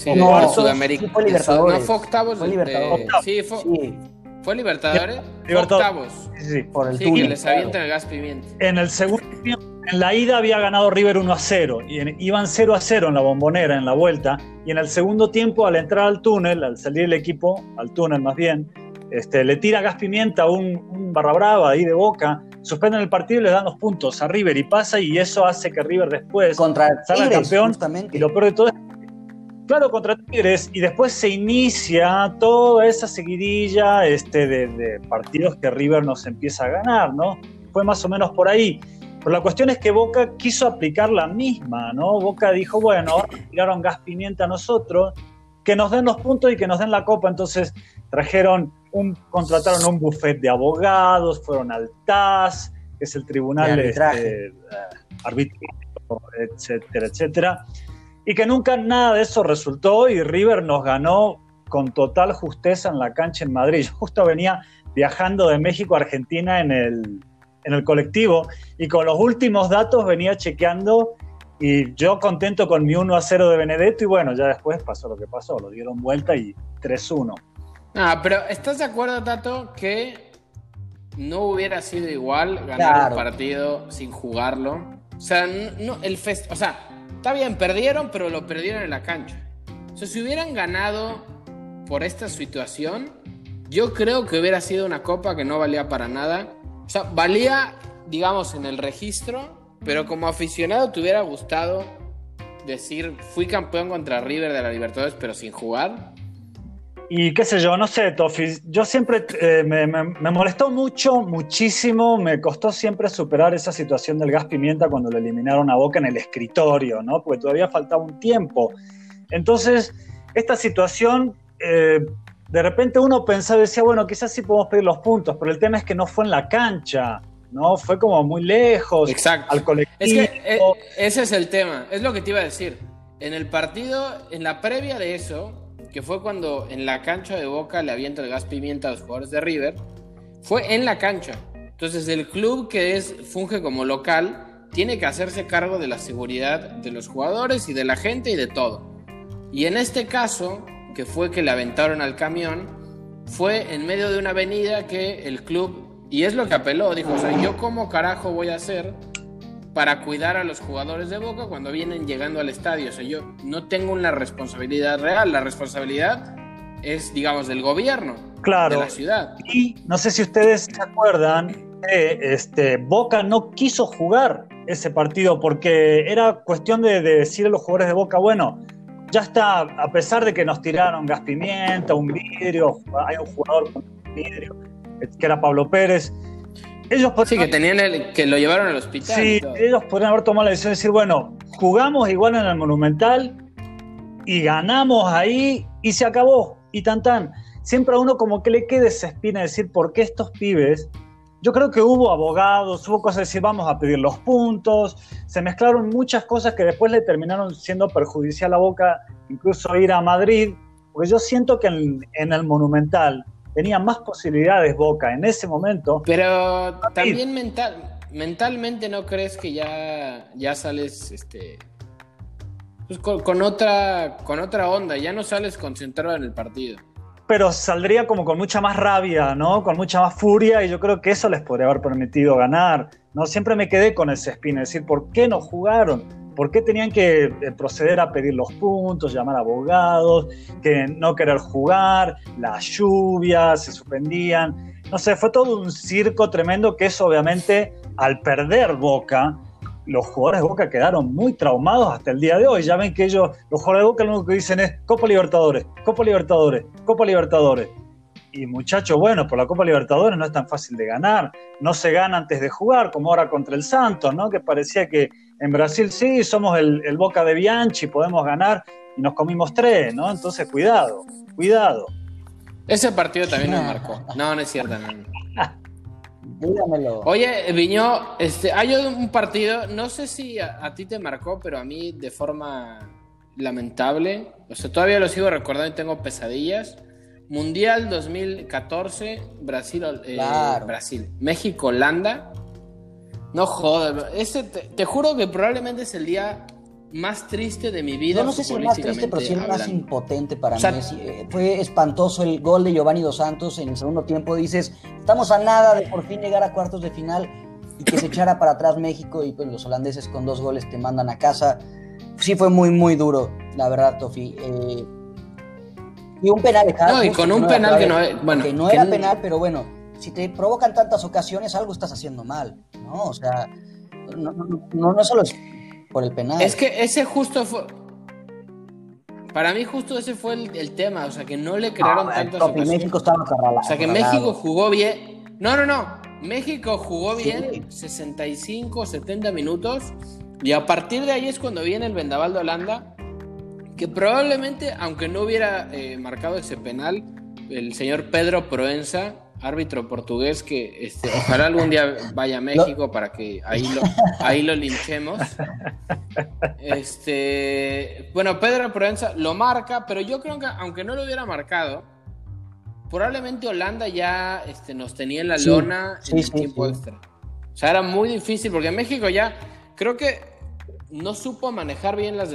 Sí, no, Sudamérica. fue Libertadores. No fue octavos. Fue Libertadores. Sí, fue, sí. ¿Fue Libertadores? Libertadores. Sí, sí. Por el sí, que les avientan el gas pimienta. En el segundo tiempo, en la ida había ganado River 1 a 0. Y iban 0 a 0 en la bombonera, en la vuelta. Y en el segundo tiempo, al entrar al túnel, al salir el equipo, al túnel más bien, este, le tira gas pimienta a un, un, barra brava ahí de boca, suspenden el partido y le dan los puntos a River y pasa y eso hace que River después Contra salga campeón. Y lo peor de todo es Claro, contra Tigres, y después se inicia toda esa seguidilla este, de, partidos que River nos empieza a ganar, ¿no? Fue más o menos por ahí. Pero la cuestión es que Boca quiso aplicar la misma, ¿no? Boca dijo, bueno, ahora tiraron gas pimienta a nosotros, que nos den los puntos y que nos den la copa. Entonces trajeron un, contrataron un buffet de abogados, fueron al TAS, que es el tribunal de este, etcétera, etcétera. Y que nunca nada de eso resultó y River nos ganó con total justeza en la cancha en Madrid. Yo justo venía viajando de México a Argentina en el, en el colectivo y con los últimos datos venía chequeando y yo contento con mi 1 a 0 de Benedetto y bueno, ya después pasó lo que pasó, lo dieron vuelta y 3-1. Ah, pero ¿estás de acuerdo, Tato, que no hubiera sido igual ganar un partido sin jugarlo? O sea, no, el fest o sea, está bien, perdieron, pero lo perdieron en la cancha. O sea, si hubieran ganado por esta situación, yo creo que hubiera sido una copa que no valía para nada. O sea, valía, digamos, en el registro, pero como aficionado te hubiera gustado decir, fui campeón contra River de la Libertadores, pero sin jugar. Y qué sé yo, no sé, Tofi, yo siempre eh, me, molestó mucho, muchísimo, me costó siempre superar esa situación del gas pimienta cuando lo eliminaron a Boca en el escritorio, ¿no? Porque todavía faltaba un tiempo. Entonces, esta situación, eh, de repente uno pensaba y decía, bueno, quizás sí podemos pedir los puntos, pero el tema es que no fue en la cancha. ¿no? Fue como muy lejos Exacto. al colectivo. Es que eh, ese es el tema, es lo que te iba a decir. En el partido, en la previa de eso, que fue cuando en la cancha de Boca le avienta el gas pimienta a los jugadores de River, fue en la cancha. Entonces el club que es funge como local tiene que hacerse cargo de la seguridad de los jugadores y de la gente y de todo. Y en este caso, que fue que le aventaron al camión, fue en medio de una avenida que el club y es lo que apeló, dijo, o sea, yo cómo carajo voy a hacer para cuidar a los jugadores de Boca cuando vienen llegando al estadio. O sea, yo no tengo una responsabilidad real, la responsabilidad es, digamos, del gobierno, claro. de la ciudad. Y no sé si ustedes se acuerdan, este, Boca no quiso jugar ese partido porque era cuestión de, de decir a los jugadores de Boca, bueno, ya está, a pesar de que nos tiraron gas pimienta, un vidrio, hay un jugador con vidrio que era Pablo Pérez. Ellos sí, que tenían el, que lo llevaron al hospital. Sí, ellos podrían haber tomado la decisión de decir, bueno, jugamos igual en el Monumental y ganamos ahí y se acabó. Y tan tan. Siempre a uno como que le quede esa espina de decir, ¿por qué estos pibes? Yo creo que hubo abogados, hubo cosas de decir, vamos a pedir los puntos, se mezclaron muchas cosas que después le terminaron siendo perjudicial a Boca, incluso ir a Madrid, porque yo siento que en el Monumental tenía más posibilidades Boca en ese momento. Pero también mental, mentalmente no crees que ya, ya sales este, pues con, otra, con otra onda, ya no sales concentrado en el partido. Pero saldría como con mucha más rabia, ¿no? Con mucha más furia y yo creo que eso les podría haber permitido ganar. ¿no? Siempre me quedé con ese espina, es decir, ¿por qué no jugaron? ¿Por qué tenían que eh, proceder a pedir los puntos, llamar a abogados, que no querer jugar, las lluvias, se suspendían? No sé, fue todo un circo tremendo que eso obviamente al perder Boca, los jugadores de Boca quedaron muy traumados hasta el día de hoy. Ya ven que ellos, los jugadores de Boca lo único que dicen es Copa Libertadores, Copa Libertadores, Copa Libertadores. Y muchachos, bueno, por la Copa Libertadores no es tan fácil de ganar. No se gana antes de jugar, como ahora contra el Santos, ¿no? Que parecía que en Brasil sí, somos el, Boca de Bianchi, podemos ganar y nos comimos tres, ¿no? Entonces, cuidado, cuidado. Ese partido también me marcó. No, no es cierto. Dígamelo. Oye, Viñó, este, hay un partido, no sé si a, ti te marcó, pero a mí de forma lamentable. O sea, todavía lo sigo recordando y tengo pesadillas. Mundial 2014, Brasil, eh, Brasil, México, Holanda. No jodas, ese te, juro que probablemente es el día más triste de mi vida. No, no sé si el más triste, pero sí el más impotente para mí. Eh, fue espantoso el gol de Giovanni Dos Santos en el segundo tiempo. Dices, estamos a nada de por fin llegar a cuartos de final y que se echara para atrás México y pues los holandeses con dos goles te mandan a casa. Sí fue muy, muy duro, la verdad, Tofi. Eh, y un penal, No, y con un penal que no, bueno, que no era penal, pero bueno, si te provocan tantas ocasiones, algo estás haciendo mal, ¿no? O sea, no, no, no, solo es por el penal. Es que ese justo fue. Para mí, justo ese fue el, tema, o sea, que no le crearon tantas ocasiones. México estaba O sea, que México jugó bien. No, no, no. México jugó bien 65, 70 minutos. Y a partir de ahí es cuando viene el vendaval de Holanda que probablemente, aunque no hubiera eh, marcado ese penal, el señor Pedro Proenza, árbitro portugués, que este, ojalá algún día vaya a México para que ahí lo, ahí lo linchemos. Este, bueno, Pedro Proenza lo marca, pero yo creo que aunque no lo hubiera marcado, probablemente Holanda ya este, nos tenía en la lona en el tiempo extra. O sea, era muy difícil porque México ya creo que no supo manejar bien la,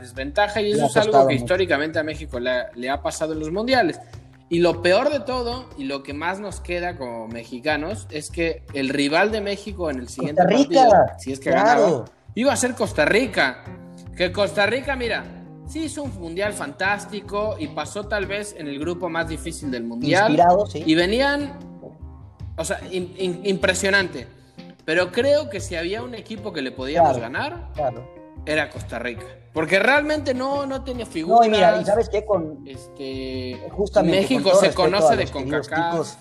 desventaja y eso es algo que históricamente a México le, ha pasado en los mundiales. Y lo peor de todo y lo que más nos queda como mexicanos es que el rival de México en el siguiente partido, si es que ganaba, iba a ser Costa Rica. Que Costa Rica, mira, sí hizo un mundial fantástico y pasó tal vez en el grupo más difícil del mundial. Y venían, o sea, impresionante. Pero creo que si había un equipo que le podíamos ganar, era Costa Rica. Porque realmente no, no tenía figuras. No, y mira, y sabes qué, con este, justamente México se conoce de CONCACAF.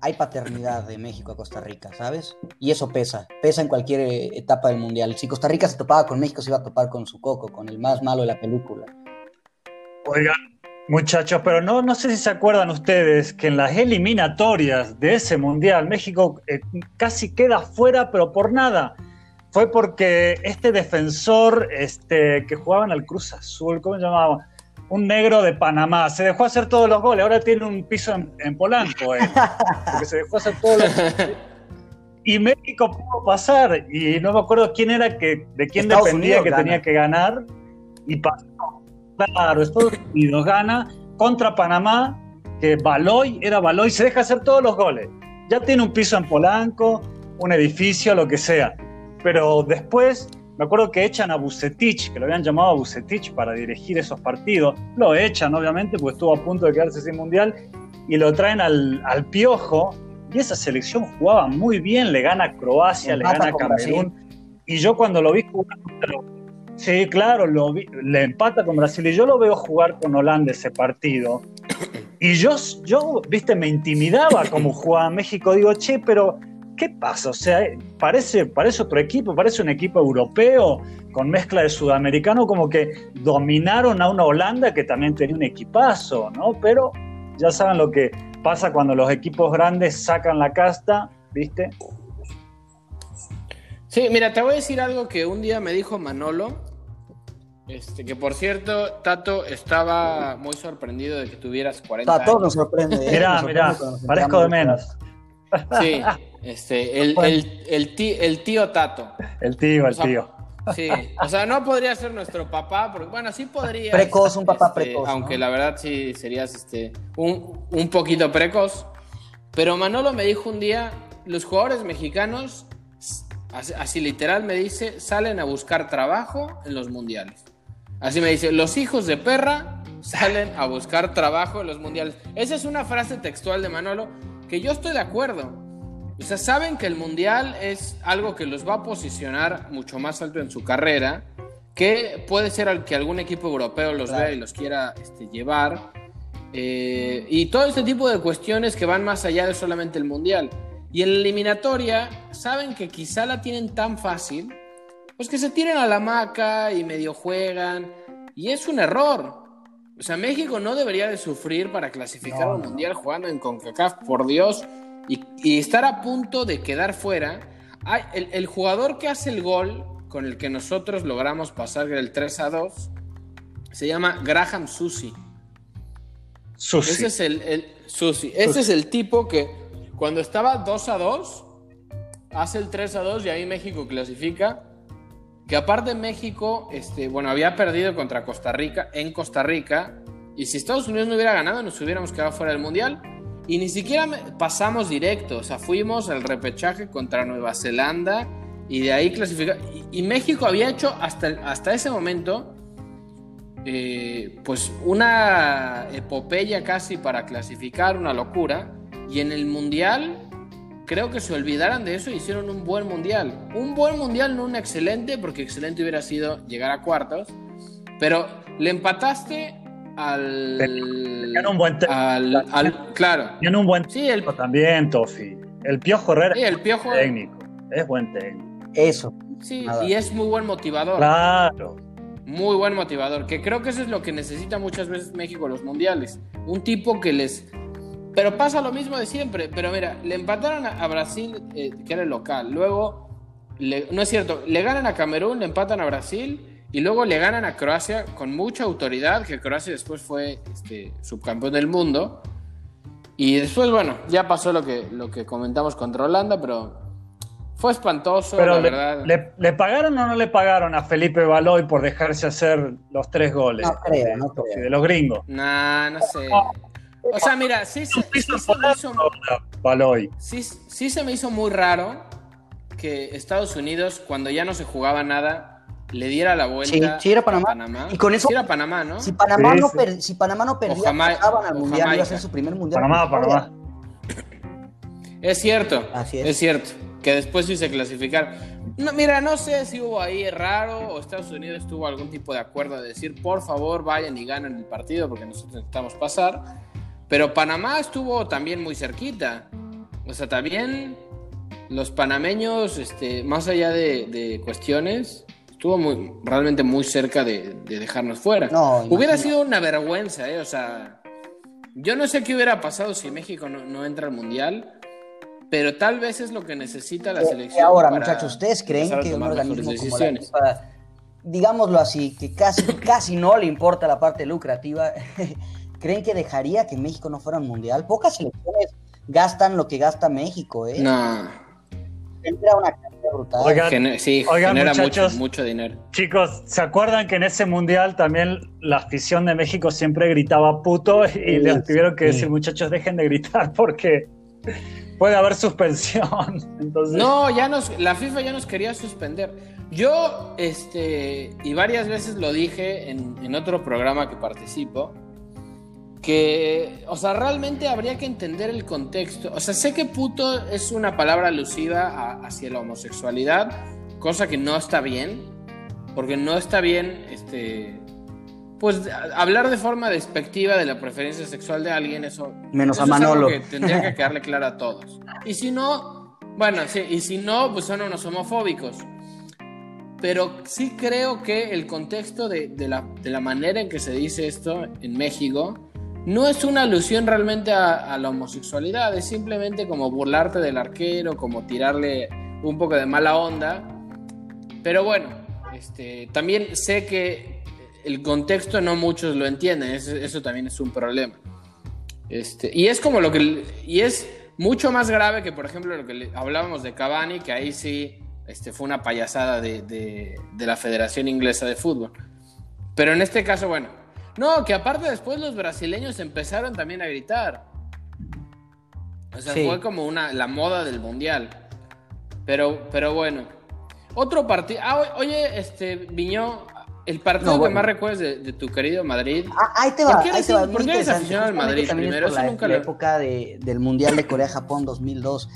Hay paternidad de México a Costa Rica, ¿sabes? Y eso pesa, pesa en cualquier eh, etapa del mundial. Si Costa Rica se topaba con México, se iba a topar con su coco, con el más malo de la película. Oigan, Muchachos, pero no, no sé si se acuerdan ustedes que en las eliminatorias de ese mundial México eh, casi queda fuera, pero por nada. Fue porque este defensor este, que jugaba en el Cruz Azul, ¿cómo se llamaba? Un negro de Panamá, se dejó hacer todos los goles. Ahora tiene un piso en, Polanco, eh, porque se dejó hacer todos los Y México pudo pasar, y no me acuerdo quién era que, de quién dependía que tenía que ganar, y pasó Claro, Estados Unidos gana contra Panamá, que Baloy era Baloy, se deja hacer todos los goles. Ya tiene un piso en Polanco, un edificio, lo que sea. Pero después, me acuerdo que echan a Bucetich, que lo habían llamado a Bucetich para dirigir esos partidos. Lo echan, obviamente, porque estuvo a punto de quedarse sin mundial. Y lo traen al, Piojo. Y esa selección jugaba muy bien, le gana a Croacia, le gana a Camerún. Y yo cuando lo vi jugar Sí, claro, lo le empata con Brasil y yo lo veo jugar con Holanda ese partido. Y yo, yo, viste, me intimidaba como jugaba México. Digo, che, pero ¿qué pasa? O sea, parece, parece otro equipo, parece un equipo europeo con mezcla de sudamericano, como que dominaron a una Holanda que también tenía un equipazo, ¿no? Pero ya saben lo que pasa cuando los equipos grandes sacan la casta, ¿viste? Sí, mira, te voy a decir algo que un día me dijo Manolo, este, que por cierto, Tato estaba muy sorprendido de que tuvieras 40 Tato años. nos sorprende. ¿eh? Mirá, mirá, parezco de menos. Sí, este, el, el, el, tío, el tío Tato. El tío, el tío. Sí, o sea, no podría ser nuestro papá, porque bueno, sí podría. Precoz, un papá este, precoz. Aunque la verdad sí serías este, un, un poquito precoz. Pero Manolo me dijo un día, los jugadores mexicanos, así literal me dice, salen a buscar trabajo en los mundiales. Así me dice, los hijos de perra salen a buscar trabajo en los mundiales. Esa es una frase textual de Manolo que yo estoy de acuerdo. O sea, saben que el mundial es algo que los va a posicionar mucho más alto en su carrera, que puede ser que algún equipo europeo los vea y los quiera este, llevar. Eh, y todo este tipo de cuestiones que van más allá de solamente el mundial. Y en la eliminatoria, saben que quizá la tienen tan fácil pues que se tiren a la maca y medio juegan. Y es un error. O sea, México no debería de sufrir para clasificar al Mundial jugando en CONCACAF, por Dios, y, estar a punto de quedar fuera. el, jugador que hace el gol con el que nosotros logramos pasar el 3 a 2 se llama Graham Susi. Susi. Ese es el, Susi. Ese es el tipo que cuando estaba 2 a 2 hace el 3 a 2 y ahí México clasifica que aparte México, este, bueno, había perdido contra Costa Rica en Costa Rica, y si Estados Unidos no hubiera ganado, nos hubiéramos quedado fuera del Mundial. Y ni siquiera pasamos directo, o sea, fuimos al repechaje contra Nueva Zelanda y de ahí clasificamos. Y, México había hecho hasta, hasta ese momento, eh, pues una epopeya casi para clasificar, una locura. Y en el Mundial creo que se olvidaran de eso y hicieron un buen mundial. Un buen mundial, no un excelente, porque excelente hubiera sido llegar a cuartos. Pero le empataste al. Tiene un buen al, Claro. Tiene un buen sí, el, también, Tofi. El Piojo Herrera sí, el piojo... técnico. Es buen técnico. Eso. Sí, y es muy buen motivador. Claro. muy buen motivador, que creo que eso es lo que necesita muchas veces México los mundiales. Un tipo que les... Pero pasa lo mismo de siempre, pero mira, le empataron a Brasil, eh, que era el local, luego, no es cierto, le ganan a Camerún, le empatan a Brasil y luego le ganan a Croacia con mucha autoridad, que Croacia después fue este, subcampeón del mundo. Y después, bueno, ya pasó lo que, lo que comentamos contra Holanda, pero fue espantoso, Pero la le, verdad. Le, pagaron o no le pagaron a Felipe Baloy por dejarse hacer los tres goles? No creo, no creo. De los gringos. Nah, no sé. O sea, mira, sí, sí, sí se me hizo. Baloy. Sí, sí se me hizo muy raro que Estados Unidos, cuando ya no se jugaba nada, le diera la vuelta sí, sí era Panamá. Y con eso. Sí era Panamá, ¿no? Si Panamá, no, per, si Panamá no perdía, pasaban al mundial, iba a ser su primer mundial. Panamá, Panamá. Es cierto. Así es. Es cierto que después sí se clasificaron. No, mira, no sé si hubo ahí raro o Estados Unidos tuvo algún tipo de acuerdo de decir, por favor, vayan y ganen el partido porque nosotros necesitamos pasar. Pero Panamá estuvo también muy cerquita. O sea, también los panameños, este, más allá de, cuestiones, estuvo muy, realmente muy cerca de, dejarnos fuera. No, hubiera sido una vergüenza, ¿eh? O sea, yo no sé qué hubiera pasado si México no, no entra al Mundial pero tal vez es lo que necesita la selección. Y ahora, muchachos, ¿ustedes creen que un organismo como la FIFA, digámoslo así, que casi, casi no le importa la parte lucrativa, creen que dejaría que México no fuera un mundial? Pocas selecciones gastan lo que gasta México, ¿eh? No. Tendrá una brutal. Oigan, sí, genera mucho, mucho dinero. Chicos, ¿se acuerdan que en ese mundial también la afición de México siempre gritaba puto y les tuvieron que decir, muchachos, dejen de gritar porque puede haber suspensión. Entonces... No, ya nos, la FIFA ya nos quería suspender. Yo, este, y varias veces lo dije en, en, otro programa que participo, que, o sea, realmente habría que entender el contexto. O sea, sé que puto es una palabra alusiva hacia la homosexualidad, cosa que no está bien, porque no está bien, este, pues hablar de forma despectiva de la preferencia sexual de alguien, eso. Menos a Manolo. que tendría que quedarle claro a todos. Y si no, bueno, sí, y si no, pues son unos homofóbicos. Pero sí creo que el contexto de, la, de la, manera en que se dice esto en México no es una alusión realmente a, la homosexualidad, es simplemente como burlarte del arquero, como tirarle un poco de mala onda. Pero bueno, este, también sé que el contexto no muchos lo entienden, eso, también es un problema. Este, y es como lo que. Y es mucho más grave que, por ejemplo, lo que hablábamos de Cavani, que ahí sí este, fue una payasada de, de, la Federación Inglesa de Fútbol. Pero en este caso, bueno. No, que aparte después los brasileños empezaron también a gritar. O sea, fue como una, la moda del mundial. Pero, pero bueno. Otro partido. Ah, oye, este, Viñó, el partido que más recuerdas de, tu querido Madrid. Ah, ahí te va. ¿Por qué eres, ahí ¿por qué eres aficionado al Madrid primero? Eso la, nunca la época de, del Mundial de Corea-Japón 2002.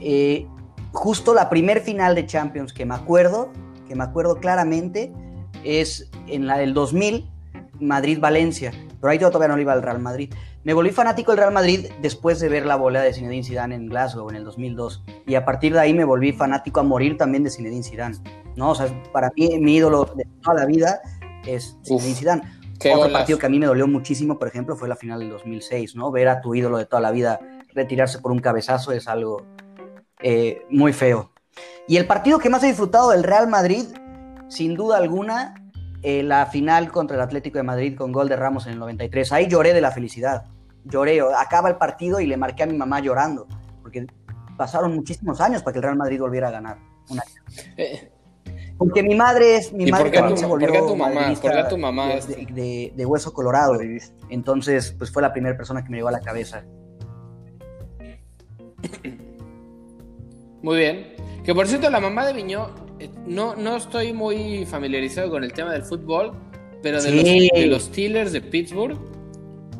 Eh, justo la primer final de Champions que me acuerdo, que me acuerdo claramente, es en la del 2000, Madrid-Valencia. Pero ahí todavía no le iba al Real Madrid. Me volví fanático del Real Madrid después de ver la bola de Zinedine Zidane en Glasgow en el 2002. Y a partir de ahí me volví fanático a morir también de Zinedine Zidane. ¿no? O sea, para mí mi ídolo de toda la vida es Zinedine Zidane. Otro partido que a mí me dolió muchísimo, por ejemplo, fue la final del 2006, ¿no? Ver a tu ídolo de toda la vida retirarse por un cabezazo es algo eh, muy feo. Y el partido que más he disfrutado del Real Madrid, sin duda alguna, eh, la final contra el Atlético de Madrid con gol de Ramos en el 93. Ahí lloré de la felicidad lloré, acaba el partido y le marqué a mi mamá llorando, porque pasaron muchísimos años para que el Real Madrid volviera a ganar. Eh, porque mi madre es mi madre también se volvió tu mamá, tu mamá de, de, hueso colorado. Entonces, pues fue la primera persona que me llegó a la cabeza. Muy bien. Que por cierto, la mamá de Viñó, no, no estoy muy familiarizado con el tema del fútbol, pero de, los, de los Steelers de Pittsburgh,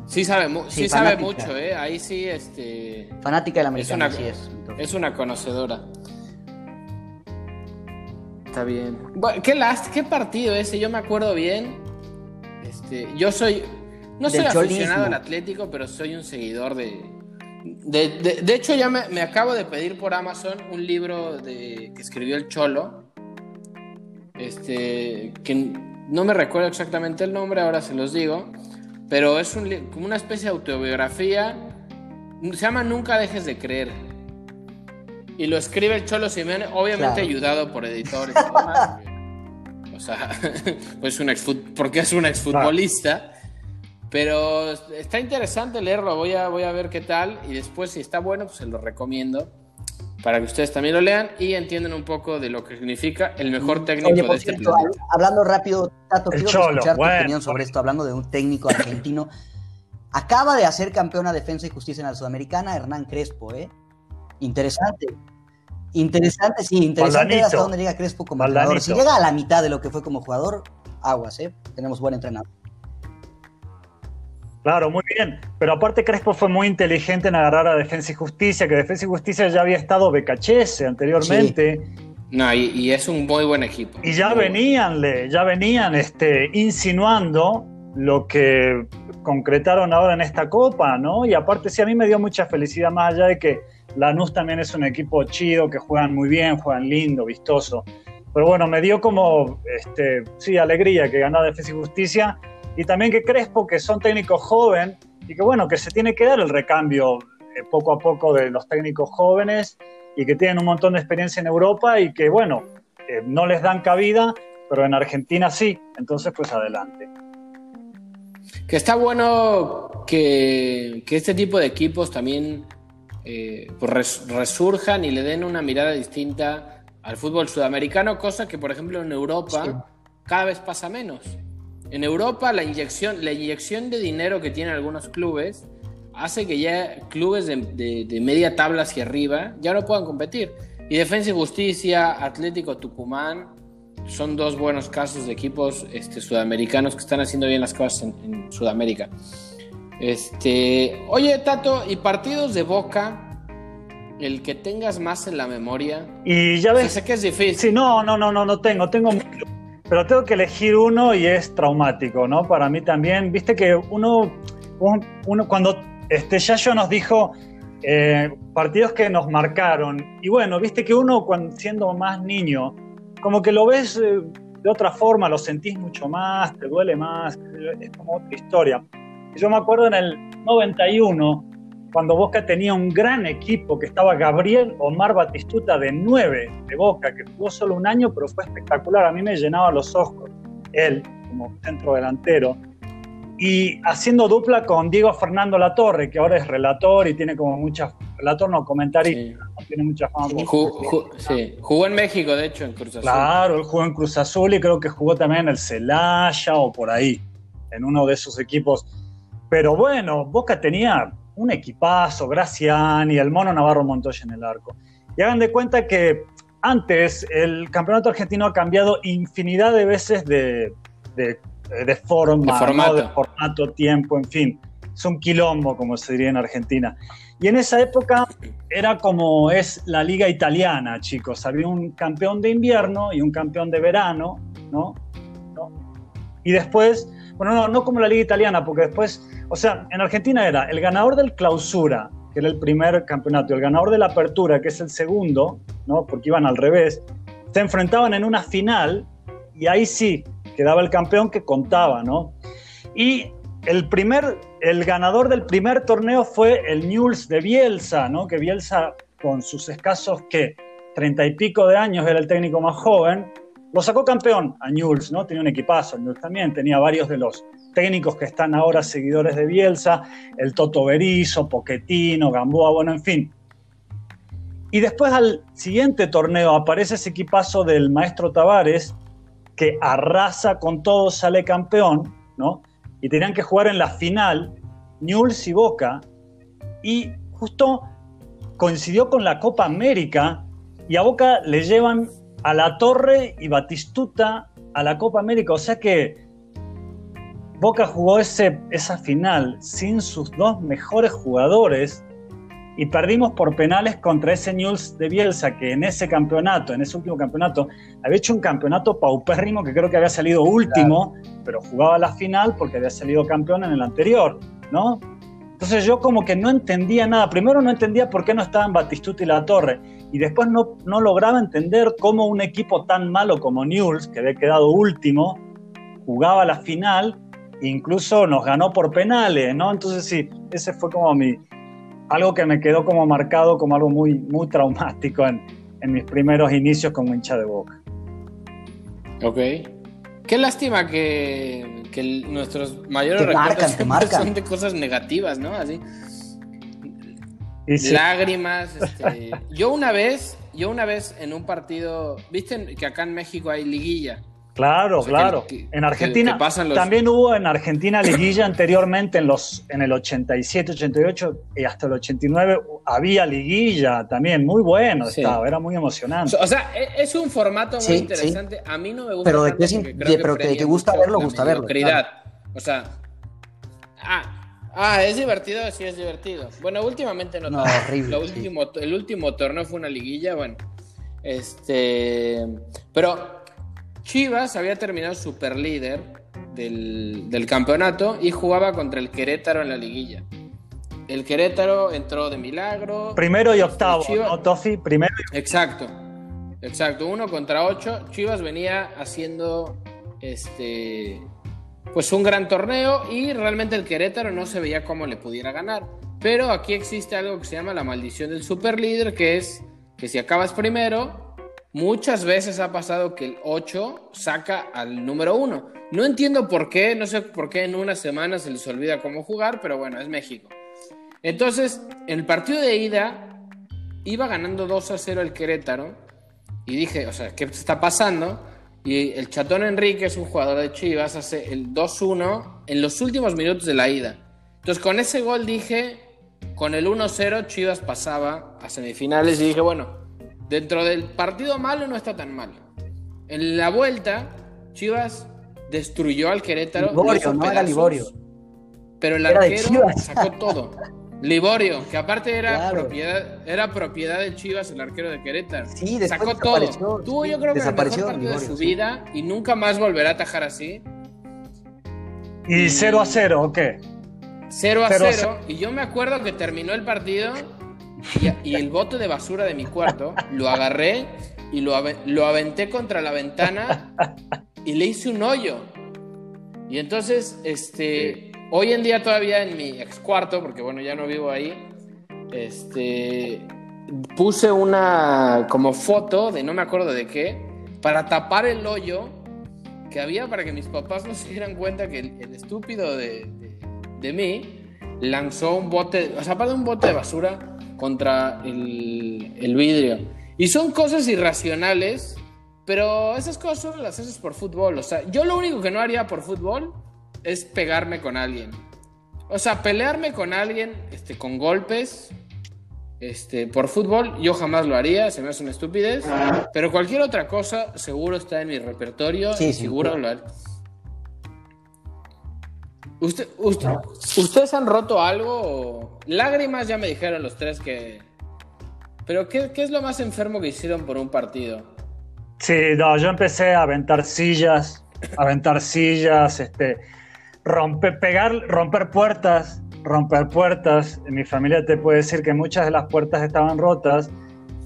Sí sabe, sí, sabe mucho, ¿eh? Ahí sí, este... Fanática del americano, es una, es. Es una conocedora. Está bien. Bueno, qué last, qué partido ese, yo me acuerdo bien. Este, yo soy... No soy aficionado al Atlético, pero soy un seguidor de... De, de, hecho, ya me, me, acabo de pedir por Amazon un libro de, que escribió el Cholo. Este, que no me recuerdo exactamente el nombre, ahora se los digo, pero es como una especie de autobiografía. Se llama Nunca dejes de creer. Y lo escribe el Cholo Simeone, obviamente ayudado por editores. o sea, pues un porque es un exfutbolista. Pero está interesante leerlo, voy a, voy a ver qué tal. Y después, si está bueno, pues se lo recomiendo para que ustedes también lo lean y entiendan un poco de lo que significa el mejor técnico de este planeta. Hablando rápido, Tato, quiero escuchar tu opinión sobre esto, hablando de un técnico argentino. Acaba de hacer campeona Defensa y Justicia en la Sudamericana, Hernán Crespo, ¿eh? Interesante. Interesante, sí, interesante hasta dónde llega Crespo como jugador. Si llega a la mitad de lo que fue como jugador, aguas, ¿eh? Tenemos buen entrenador. Claro, muy bien. Pero aparte Crespo fue muy inteligente en agarrar a Defensa y Justicia, que Defensa y Justicia ya había estado Becachese anteriormente. No, y, es un muy buen equipo. Y ya venían, ya venían este, insinuando lo que concretaron ahora en esta copa, ¿no? Y aparte sí, a mí me dio mucha felicidad más allá de que Lanús también es un equipo chido, que juegan muy bien, juegan lindo, vistoso. Pero bueno, me dio como, este, sí, alegría que ganara Defensa y Justicia y también que Crespo, que son técnicos jóvenes y que bueno, que se tiene que dar el recambio eh, poco a poco de los técnicos jóvenes y que tienen un montón de experiencia en Europa y que bueno, eh, no les dan cabida, pero en Argentina sí, entonces pues adelante. Que está bueno que, que este tipo de equipos también eh, pues resurjan y le den una mirada distinta al fútbol sudamericano, cosa que por ejemplo en Europa cada vez pasa menos. En Europa la inyección, la inyección de dinero que tienen algunos clubes hace que ya clubes de, media tabla hacia arriba ya no puedan competir. Y Defensa y Justicia, Atlético Tucumán, son dos buenos casos de equipos este, sudamericanos que están haciendo bien las cosas en, Sudamérica. Este, oye, Tato, ¿y partidos de Boca? El que tengas más en la memoria. Y ya ves. sé que es difícil. Sí, no, no, no, no, no tengo. Tengo pero tengo que elegir uno y es traumático, ¿no? Para mí también, viste que uno, cuando este, Yayo nos dijo eh, partidos que nos marcaron, y bueno, viste que uno cuando, siendo más niño, como que lo ves eh, de otra forma, lo sentís mucho más, te duele más, es como otra historia. Yo me acuerdo en el 91, cuando Boca tenía un gran equipo, que estaba Gabriel Omar Batistuta de 9 de Boca, que jugó solo un año, pero fue espectacular. A mí me llenaba los ojos, él como centro delantero. Y haciendo dupla con Diego Fernando Latorre, que ahora es relator y tiene como muchas. Relator no, comentarista, tiene mucha fama. Sí, jugó, en México, de hecho, en Cruz Azul. Claro, él jugó en Cruz Azul y creo que jugó también en el Celaya o por ahí, en uno de esos equipos. Pero bueno, Boca tenía un equipazo, Graciani, el Mono Navarro Montoya en el arco. Y hagan de cuenta que antes el campeonato argentino ha cambiado infinidad de veces de, forma, de formato. de formato, tiempo, en fin. Es un quilombo, como se diría en Argentina. Y en esa época era como es la liga italiana, chicos. Había un campeón de invierno y un campeón de verano, ¿no? Y después, bueno, no, no como la liga italiana, porque después o sea, en Argentina era el ganador del clausura, que era el primer campeonato, y el ganador de la apertura, que es el segundo, ¿no? porque iban al revés, se enfrentaban en una final y ahí sí quedaba el campeón que contaba, ¿no? Y el primer, el ganador del primer torneo fue el Newell's de Bielsa, ¿no? Que Bielsa, con sus escasos, que treinta y pico de años, era el técnico más joven, lo sacó campeón a Newell's, ¿no? Tenía un equipazo, Newell's también, tenía varios de los técnicos que están ahora seguidores de Bielsa, el Toto Berizo, Poquetino, Gamboa, bueno, en fin. Y después al siguiente torneo aparece ese equipazo del maestro Tavares que arrasa con todo, sale campeón, ¿no? Y tenían que jugar en la final Newell's y Boca. Y justo coincidió con la Copa América y a Boca le llevan a la Torre y Batistuta a la Copa América. O sea que Boca jugó ese, esa final sin sus dos mejores jugadores y perdimos por penales contra ese News de Bielsa que en ese campeonato, en ese último campeonato, había hecho un campeonato paupérrimo que creo que había salido último, pero jugaba la final porque había salido campeón en el anterior, ¿no? Entonces yo como que no entendía nada. Primero no entendía por qué no estaban Batistuta y La Torre. Y después no, no lograba entender cómo un equipo tan malo como Newell's, que había quedado último, jugaba la final, incluso nos ganó por penales, ¿no? Entonces sí, ese fue como mi, algo que me quedó como marcado como algo muy, muy traumático en, en mis primeros inicios como hincha de boca. Ok. Qué lástima que, que nuestros mayores recuerdos son de cosas negativas, ¿no? Así. Lágrimas. Este... yo una vez, yo una vez en un partido, viste que acá en México hay liguilla. Claro, claro. en Argentina también hubo en Argentina liguilla anteriormente en los en el 87, 88 y hasta el 89 había liguilla también, muy bueno estaba, era muy emocionante. O sea, e, es un formato muy interesante. A mí no me gusta Pero de qué pero que gusta verlo, gusta verlo. O sea, ah, es divertido, sí es divertido. Bueno, últimamente no, no horrible, último, el último torneo fue una liguilla, bueno. Este, pero Chivas había terminado super líder del, campeonato y jugaba contra el Querétaro en la liguilla. El Querétaro entró de milagro. Primero y octavo, Tofi? Primero Exacto, exacto. Uno contra ocho. Chivas venía haciendo este pues un gran torneo y realmente el Querétaro no se veía cómo le pudiera ganar. Pero aquí existe algo que se llama la maldición del superlíder, que es que si acabas primero, Muchas veces ha pasado que el 8 saca al número 1. No entiendo por qué, no sé por qué en una semana se les olvida cómo jugar, pero bueno, es México. Entonces, en el partido de ida, iba ganando 2 a 0 el Querétaro. Y dije, o sea, ¿qué está pasando? Y el Chatón Enrique es un jugador de Chivas, hace el 2-1 en los últimos minutos de la ida. Entonces, con ese gol dije, con el 1-0 Chivas pasaba a semifinales y dije, bueno, Dentro del partido malo no está tan mal. En la vuelta, Chivas destruyó al Querétaro. Liborio, no era Liborio. Pero el arquero sacó todo. Liborio, que aparte era propiedad, era propiedad de Chivas, el arquero de Querétaro. Sí, sacó todo. Tuvo yo creo que el mejor partido de su vida y nunca más volverá a atajar así. ¿Y 0 a 0 o qué? 0 a 0. Y yo me acuerdo que terminó el partido y, el bote de basura de mi cuarto lo agarré y lo, lo aventé contra la ventana y le hice un hoyo. Y entonces, este, hoy en día todavía en mi ex cuarto, porque bueno, ya no vivo ahí, este, puse una como foto de no me acuerdo de qué, para tapar el hoyo que había para que mis papás no se dieran cuenta que el, estúpido de, de, mí lanzó un bote, o sea, de un bote de basura, contra el, vidrio. Y son cosas irracionales, pero esas cosas solo las haces por fútbol. O sea, yo lo único que no haría por fútbol es pegarme con alguien. O sea, pelearme con alguien este, con golpes este, por fútbol, yo jamás lo haría, se me hace una estupidez. Pero cualquier otra cosa seguro está en mi repertorio y seguro lo haría. Usted, ¿Ustedes han roto algo? Lágrimas ya me dijeron los tres que... Pero ¿qué, es lo más enfermo que hicieron por un partido? Sí, no, yo empecé a aventar sillas, aventar sillas, este, romper, pegar, romper puertas, romper puertas. Mi familia te puedo decir que muchas de las puertas estaban rotas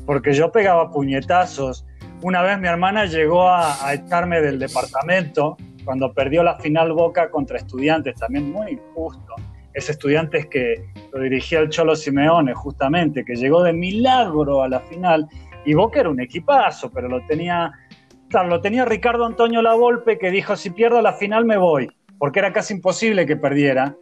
porque yo pegaba puñetazos. Una vez mi hermana llegó a, a echarme del departamento cuando perdió la final Boca contra Estudiantes, también muy injusto. Ese Estudiantes que lo dirigía el Cholo Simeone, justamente, que llegó de milagro a la final. Y Boca era un equipazo, pero lo tenía, lo tenía Ricardo Antonio Lavolpe, que dijo: si pierdo la final me voy, porque era casi imposible que perdiera,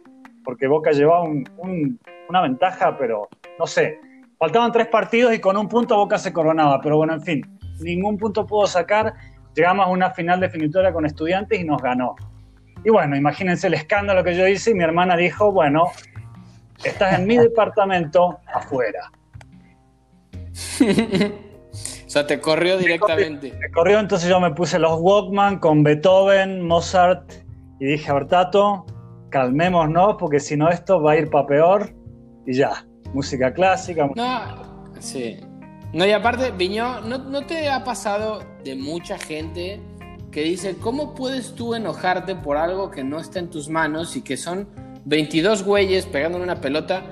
porque Boca llevaba una ventaja, pero no sé. Faltaban tres partidos y con un punto Boca se coronaba, pero bueno, en fin, ningún punto pudo sacar llegamos a una final definitoria con estudiantes y nos ganó. Y bueno, imagínense el escándalo que yo hice y mi hermana dijo, bueno, estás en mi departamento afuera. o sea, te corrió directamente. Me corrió, entonces yo me puse los Walkman con Beethoven, Mozart y dije, Bertato, calmémonos porque si no esto va a ir para peor y ya, música clásica. No, sí. No, y aparte, Viñó, ¿no, te ha pasado de mucha gente que dice, ¿cómo puedes tú enojarte por algo que no está en tus manos y que son 22 güeyes pegándole una pelota?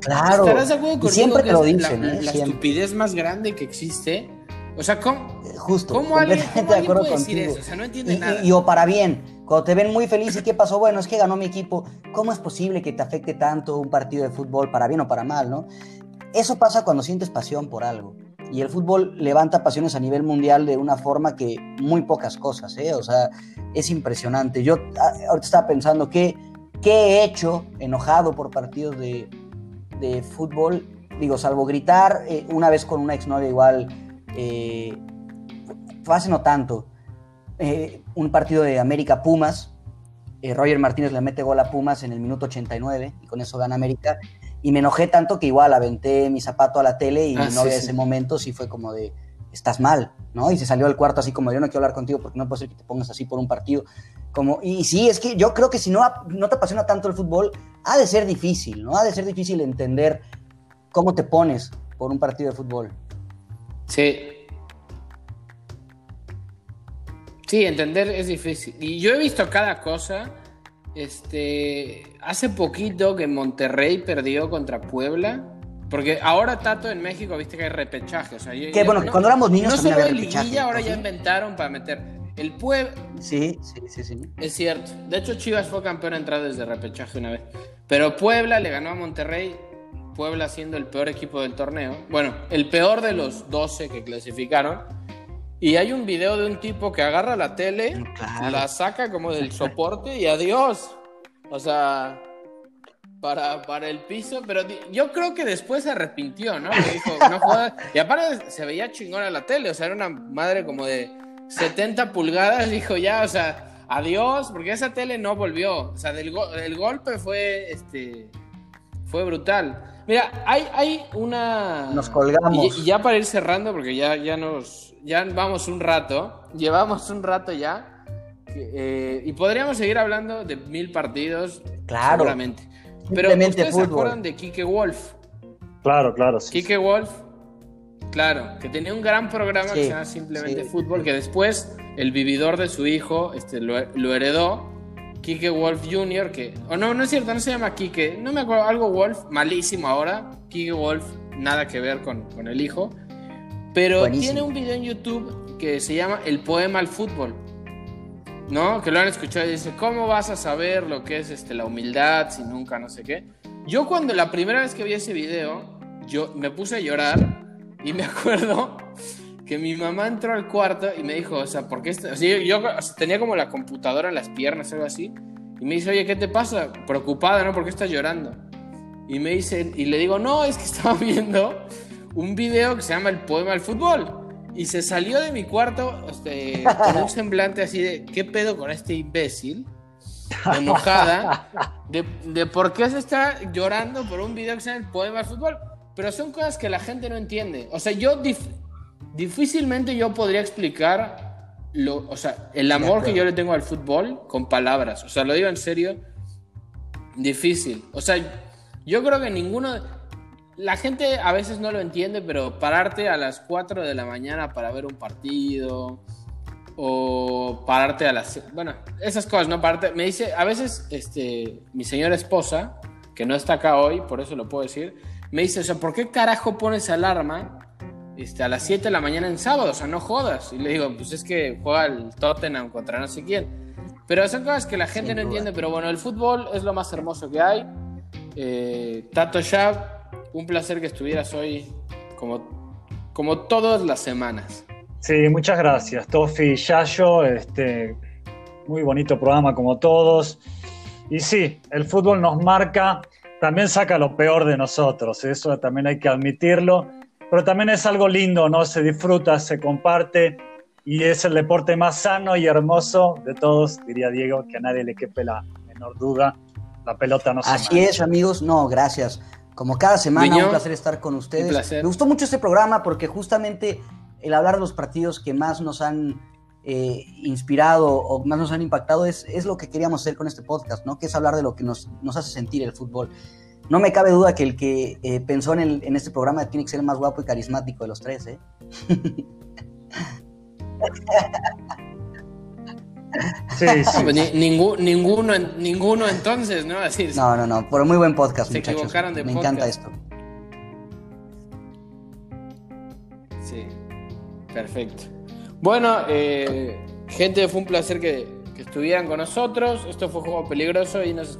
Claro. ¿Estarás de acuerdo conmigo siempre que lo es dicen, la, ¿eh? la estupidez más grande que existe? O sea, ¿cómo, Justo, ¿cómo alguien, cómo alguien puede decir eso? O sea, no entiende y, nada. Y, o para bien, Cuando te ven muy feliz y qué pasó, bueno, es que ganó mi equipo. ¿Cómo es posible que te afecte tanto un partido de fútbol, para bien o para mal, no? Eso pasa cuando sientes pasión por algo. Y el fútbol levanta pasiones a nivel mundial de una forma que muy pocas cosas, ¿eh? O sea, es impresionante. Yo ah, ahorita estaba pensando que qué he hecho enojado por partidos de, de fútbol, digo, salvo gritar eh, una vez con una exnovia igual, eh, hace no tanto, eh, un partido de América Pumas, eh, Roger Martínez le mete gol a Pumas en el minuto 89 y con eso gana América, y me enojé tanto que igual aventé mi zapato a la tele y Ah, mi novia sí, ese sí. momento sí fue como de, estás mal, ¿no? Y se salió del cuarto así como, yo no quiero hablar contigo porque no puede ser que te pongas así por un partido. Como, y sí, es que yo creo que si no, no te apasiona tanto el fútbol, ha de ser difícil, ¿no? Ha de ser difícil entender cómo te pones por un partido de fútbol. Sí. Sí, entender es difícil. Y yo he visto cada cosa. Este, hace poquito que Monterrey perdió contra Puebla. Porque ahora Tato en México, viste que hay repechaje. O sea, Que bueno, que cuando éramos niños no solo había liguilla, ahora ¿no? ya inventaron para meter. El Puebla, Sí, sí, sí, sí. es cierto. De hecho, Chivas fue campeón a entrar desde repechaje una vez. Pero Puebla le ganó a Monterrey. Puebla siendo el peor equipo del torneo. Bueno, el peor de los 12 que clasificaron. Y hay un video de un tipo que agarra la tele, Claro. la saca como del soporte y adiós. O sea, para, para el piso. Pero yo creo que después se arrepintió, ¿no? Que dijo, no jodas. Y aparte se veía chingona la tele. O sea, era una madre como de 70 pulgadas. Dijo ya, o sea, adiós. Porque esa tele no volvió. O sea, del go- el golpe fue este fue brutal. Mira, hay, hay una. Nos colgamos. Y, y ya para ir cerrando, porque ya, ya nos. Ya vamos un rato. Llevamos un rato ya. que, eh, y podríamos seguir hablando de mil partidos. Claro. Seguramente. Pero Simplemente ustedes se fútbol. acuerdan de Kike Wolf. Claro, claro. sí. Kike Wolf, claro, que tenía un gran programa que Sí, se llama Simplemente sí. Fútbol, que después el vividor de su hijo este, lo, lo heredó. Kike Wolf Jr., que. O no, no es cierto, no se llama Kike. No me acuerdo, algo Wolf, malísimo ahora. Kike Wolf, nada que ver con, con el hijo. Pero Buenísimo. tiene un video en YouTube que se llama El Poema al Fútbol. ¿No? Que lo han escuchado y dice, ¿cómo vas a saber lo que es este, la humildad si nunca no sé qué? Yo cuando la primera vez que vi ese video, yo me puse a llorar y me acuerdo que mi mamá entró al cuarto y me dijo, o sea, ¿por qué? está-?" o sea, yo, yo, o sea, tenía como la computadora en las piernas, algo así, y me dice, oye, ¿qué te pasa? Preocupada, ¿no? ¿Por qué estás llorando? Y me dice, y le digo, no, es que estaba viendo un video que se llama El Poema del Fútbol. Y se salió de mi cuarto este, con un semblante así de, ¿qué pedo con este imbécil? Enojada de, de por qué se está llorando por un video que se llama El Poema del Fútbol. Pero son cosas que la gente no entiende. O sea, yo dif- difícilmente yo podría explicar lo, o sea, el amor que yo le tengo al fútbol con palabras. O sea, lo digo en serio, difícil. O sea, yo creo que ninguno... La gente a veces no lo entiende, pero pararte a las 4 de la mañana para ver un partido o pararte a las... Bueno, esas cosas, ¿no? Pararte, me dice, a veces, este, mi señora esposa, que no está acá hoy, por eso lo puedo decir, me dice, o sea, ¿por qué carajo pones alarma este, a las 7 de la mañana en sábado? O sea, no jodas. Y le digo, pues es que juega el Tottenham contra no sé quién. Pero son cosas que la gente Sin no duda. entiende, pero bueno, el fútbol es lo más hermoso que hay. Eh, Tato Shab, un placer que estuvieras hoy como, como todas las semanas. Sí, muchas gracias, Tofi y Yayo. Este, muy bonito programa como todos. Y sí, el fútbol nos marca, también saca lo peor de nosotros, eso también hay que admitirlo. Pero también es algo lindo, ¿no? Se disfruta, se comparte y es el deporte más sano y hermoso de todos, diría Diego, que a nadie le quepe la menor duda. La pelota no se Así mancha. es, amigos. No, gracias. Como cada semana, un placer estar con ustedes. Me gustó mucho este programa porque justamente el hablar de los partidos que más nos han eh, inspirado o más nos han impactado es, es lo que queríamos hacer con este podcast, ¿no? Que es hablar de lo que nos, nos hace sentir el fútbol. No me cabe duda que el que eh, pensó en, el- en este programa tiene que ser el más guapo y carismático de los tres, ¿eh? Sí, sí. Pues ni- ningú- ninguno, ninguno entonces, ¿no? Así es. No, no, no, por muy buen podcast, Se muchachos. equivocaron de Me podcast. encanta esto. Sí, perfecto. Bueno, eh, gente, fue un placer que, que estuvieran con nosotros. Esto fue Juego Peligroso y nos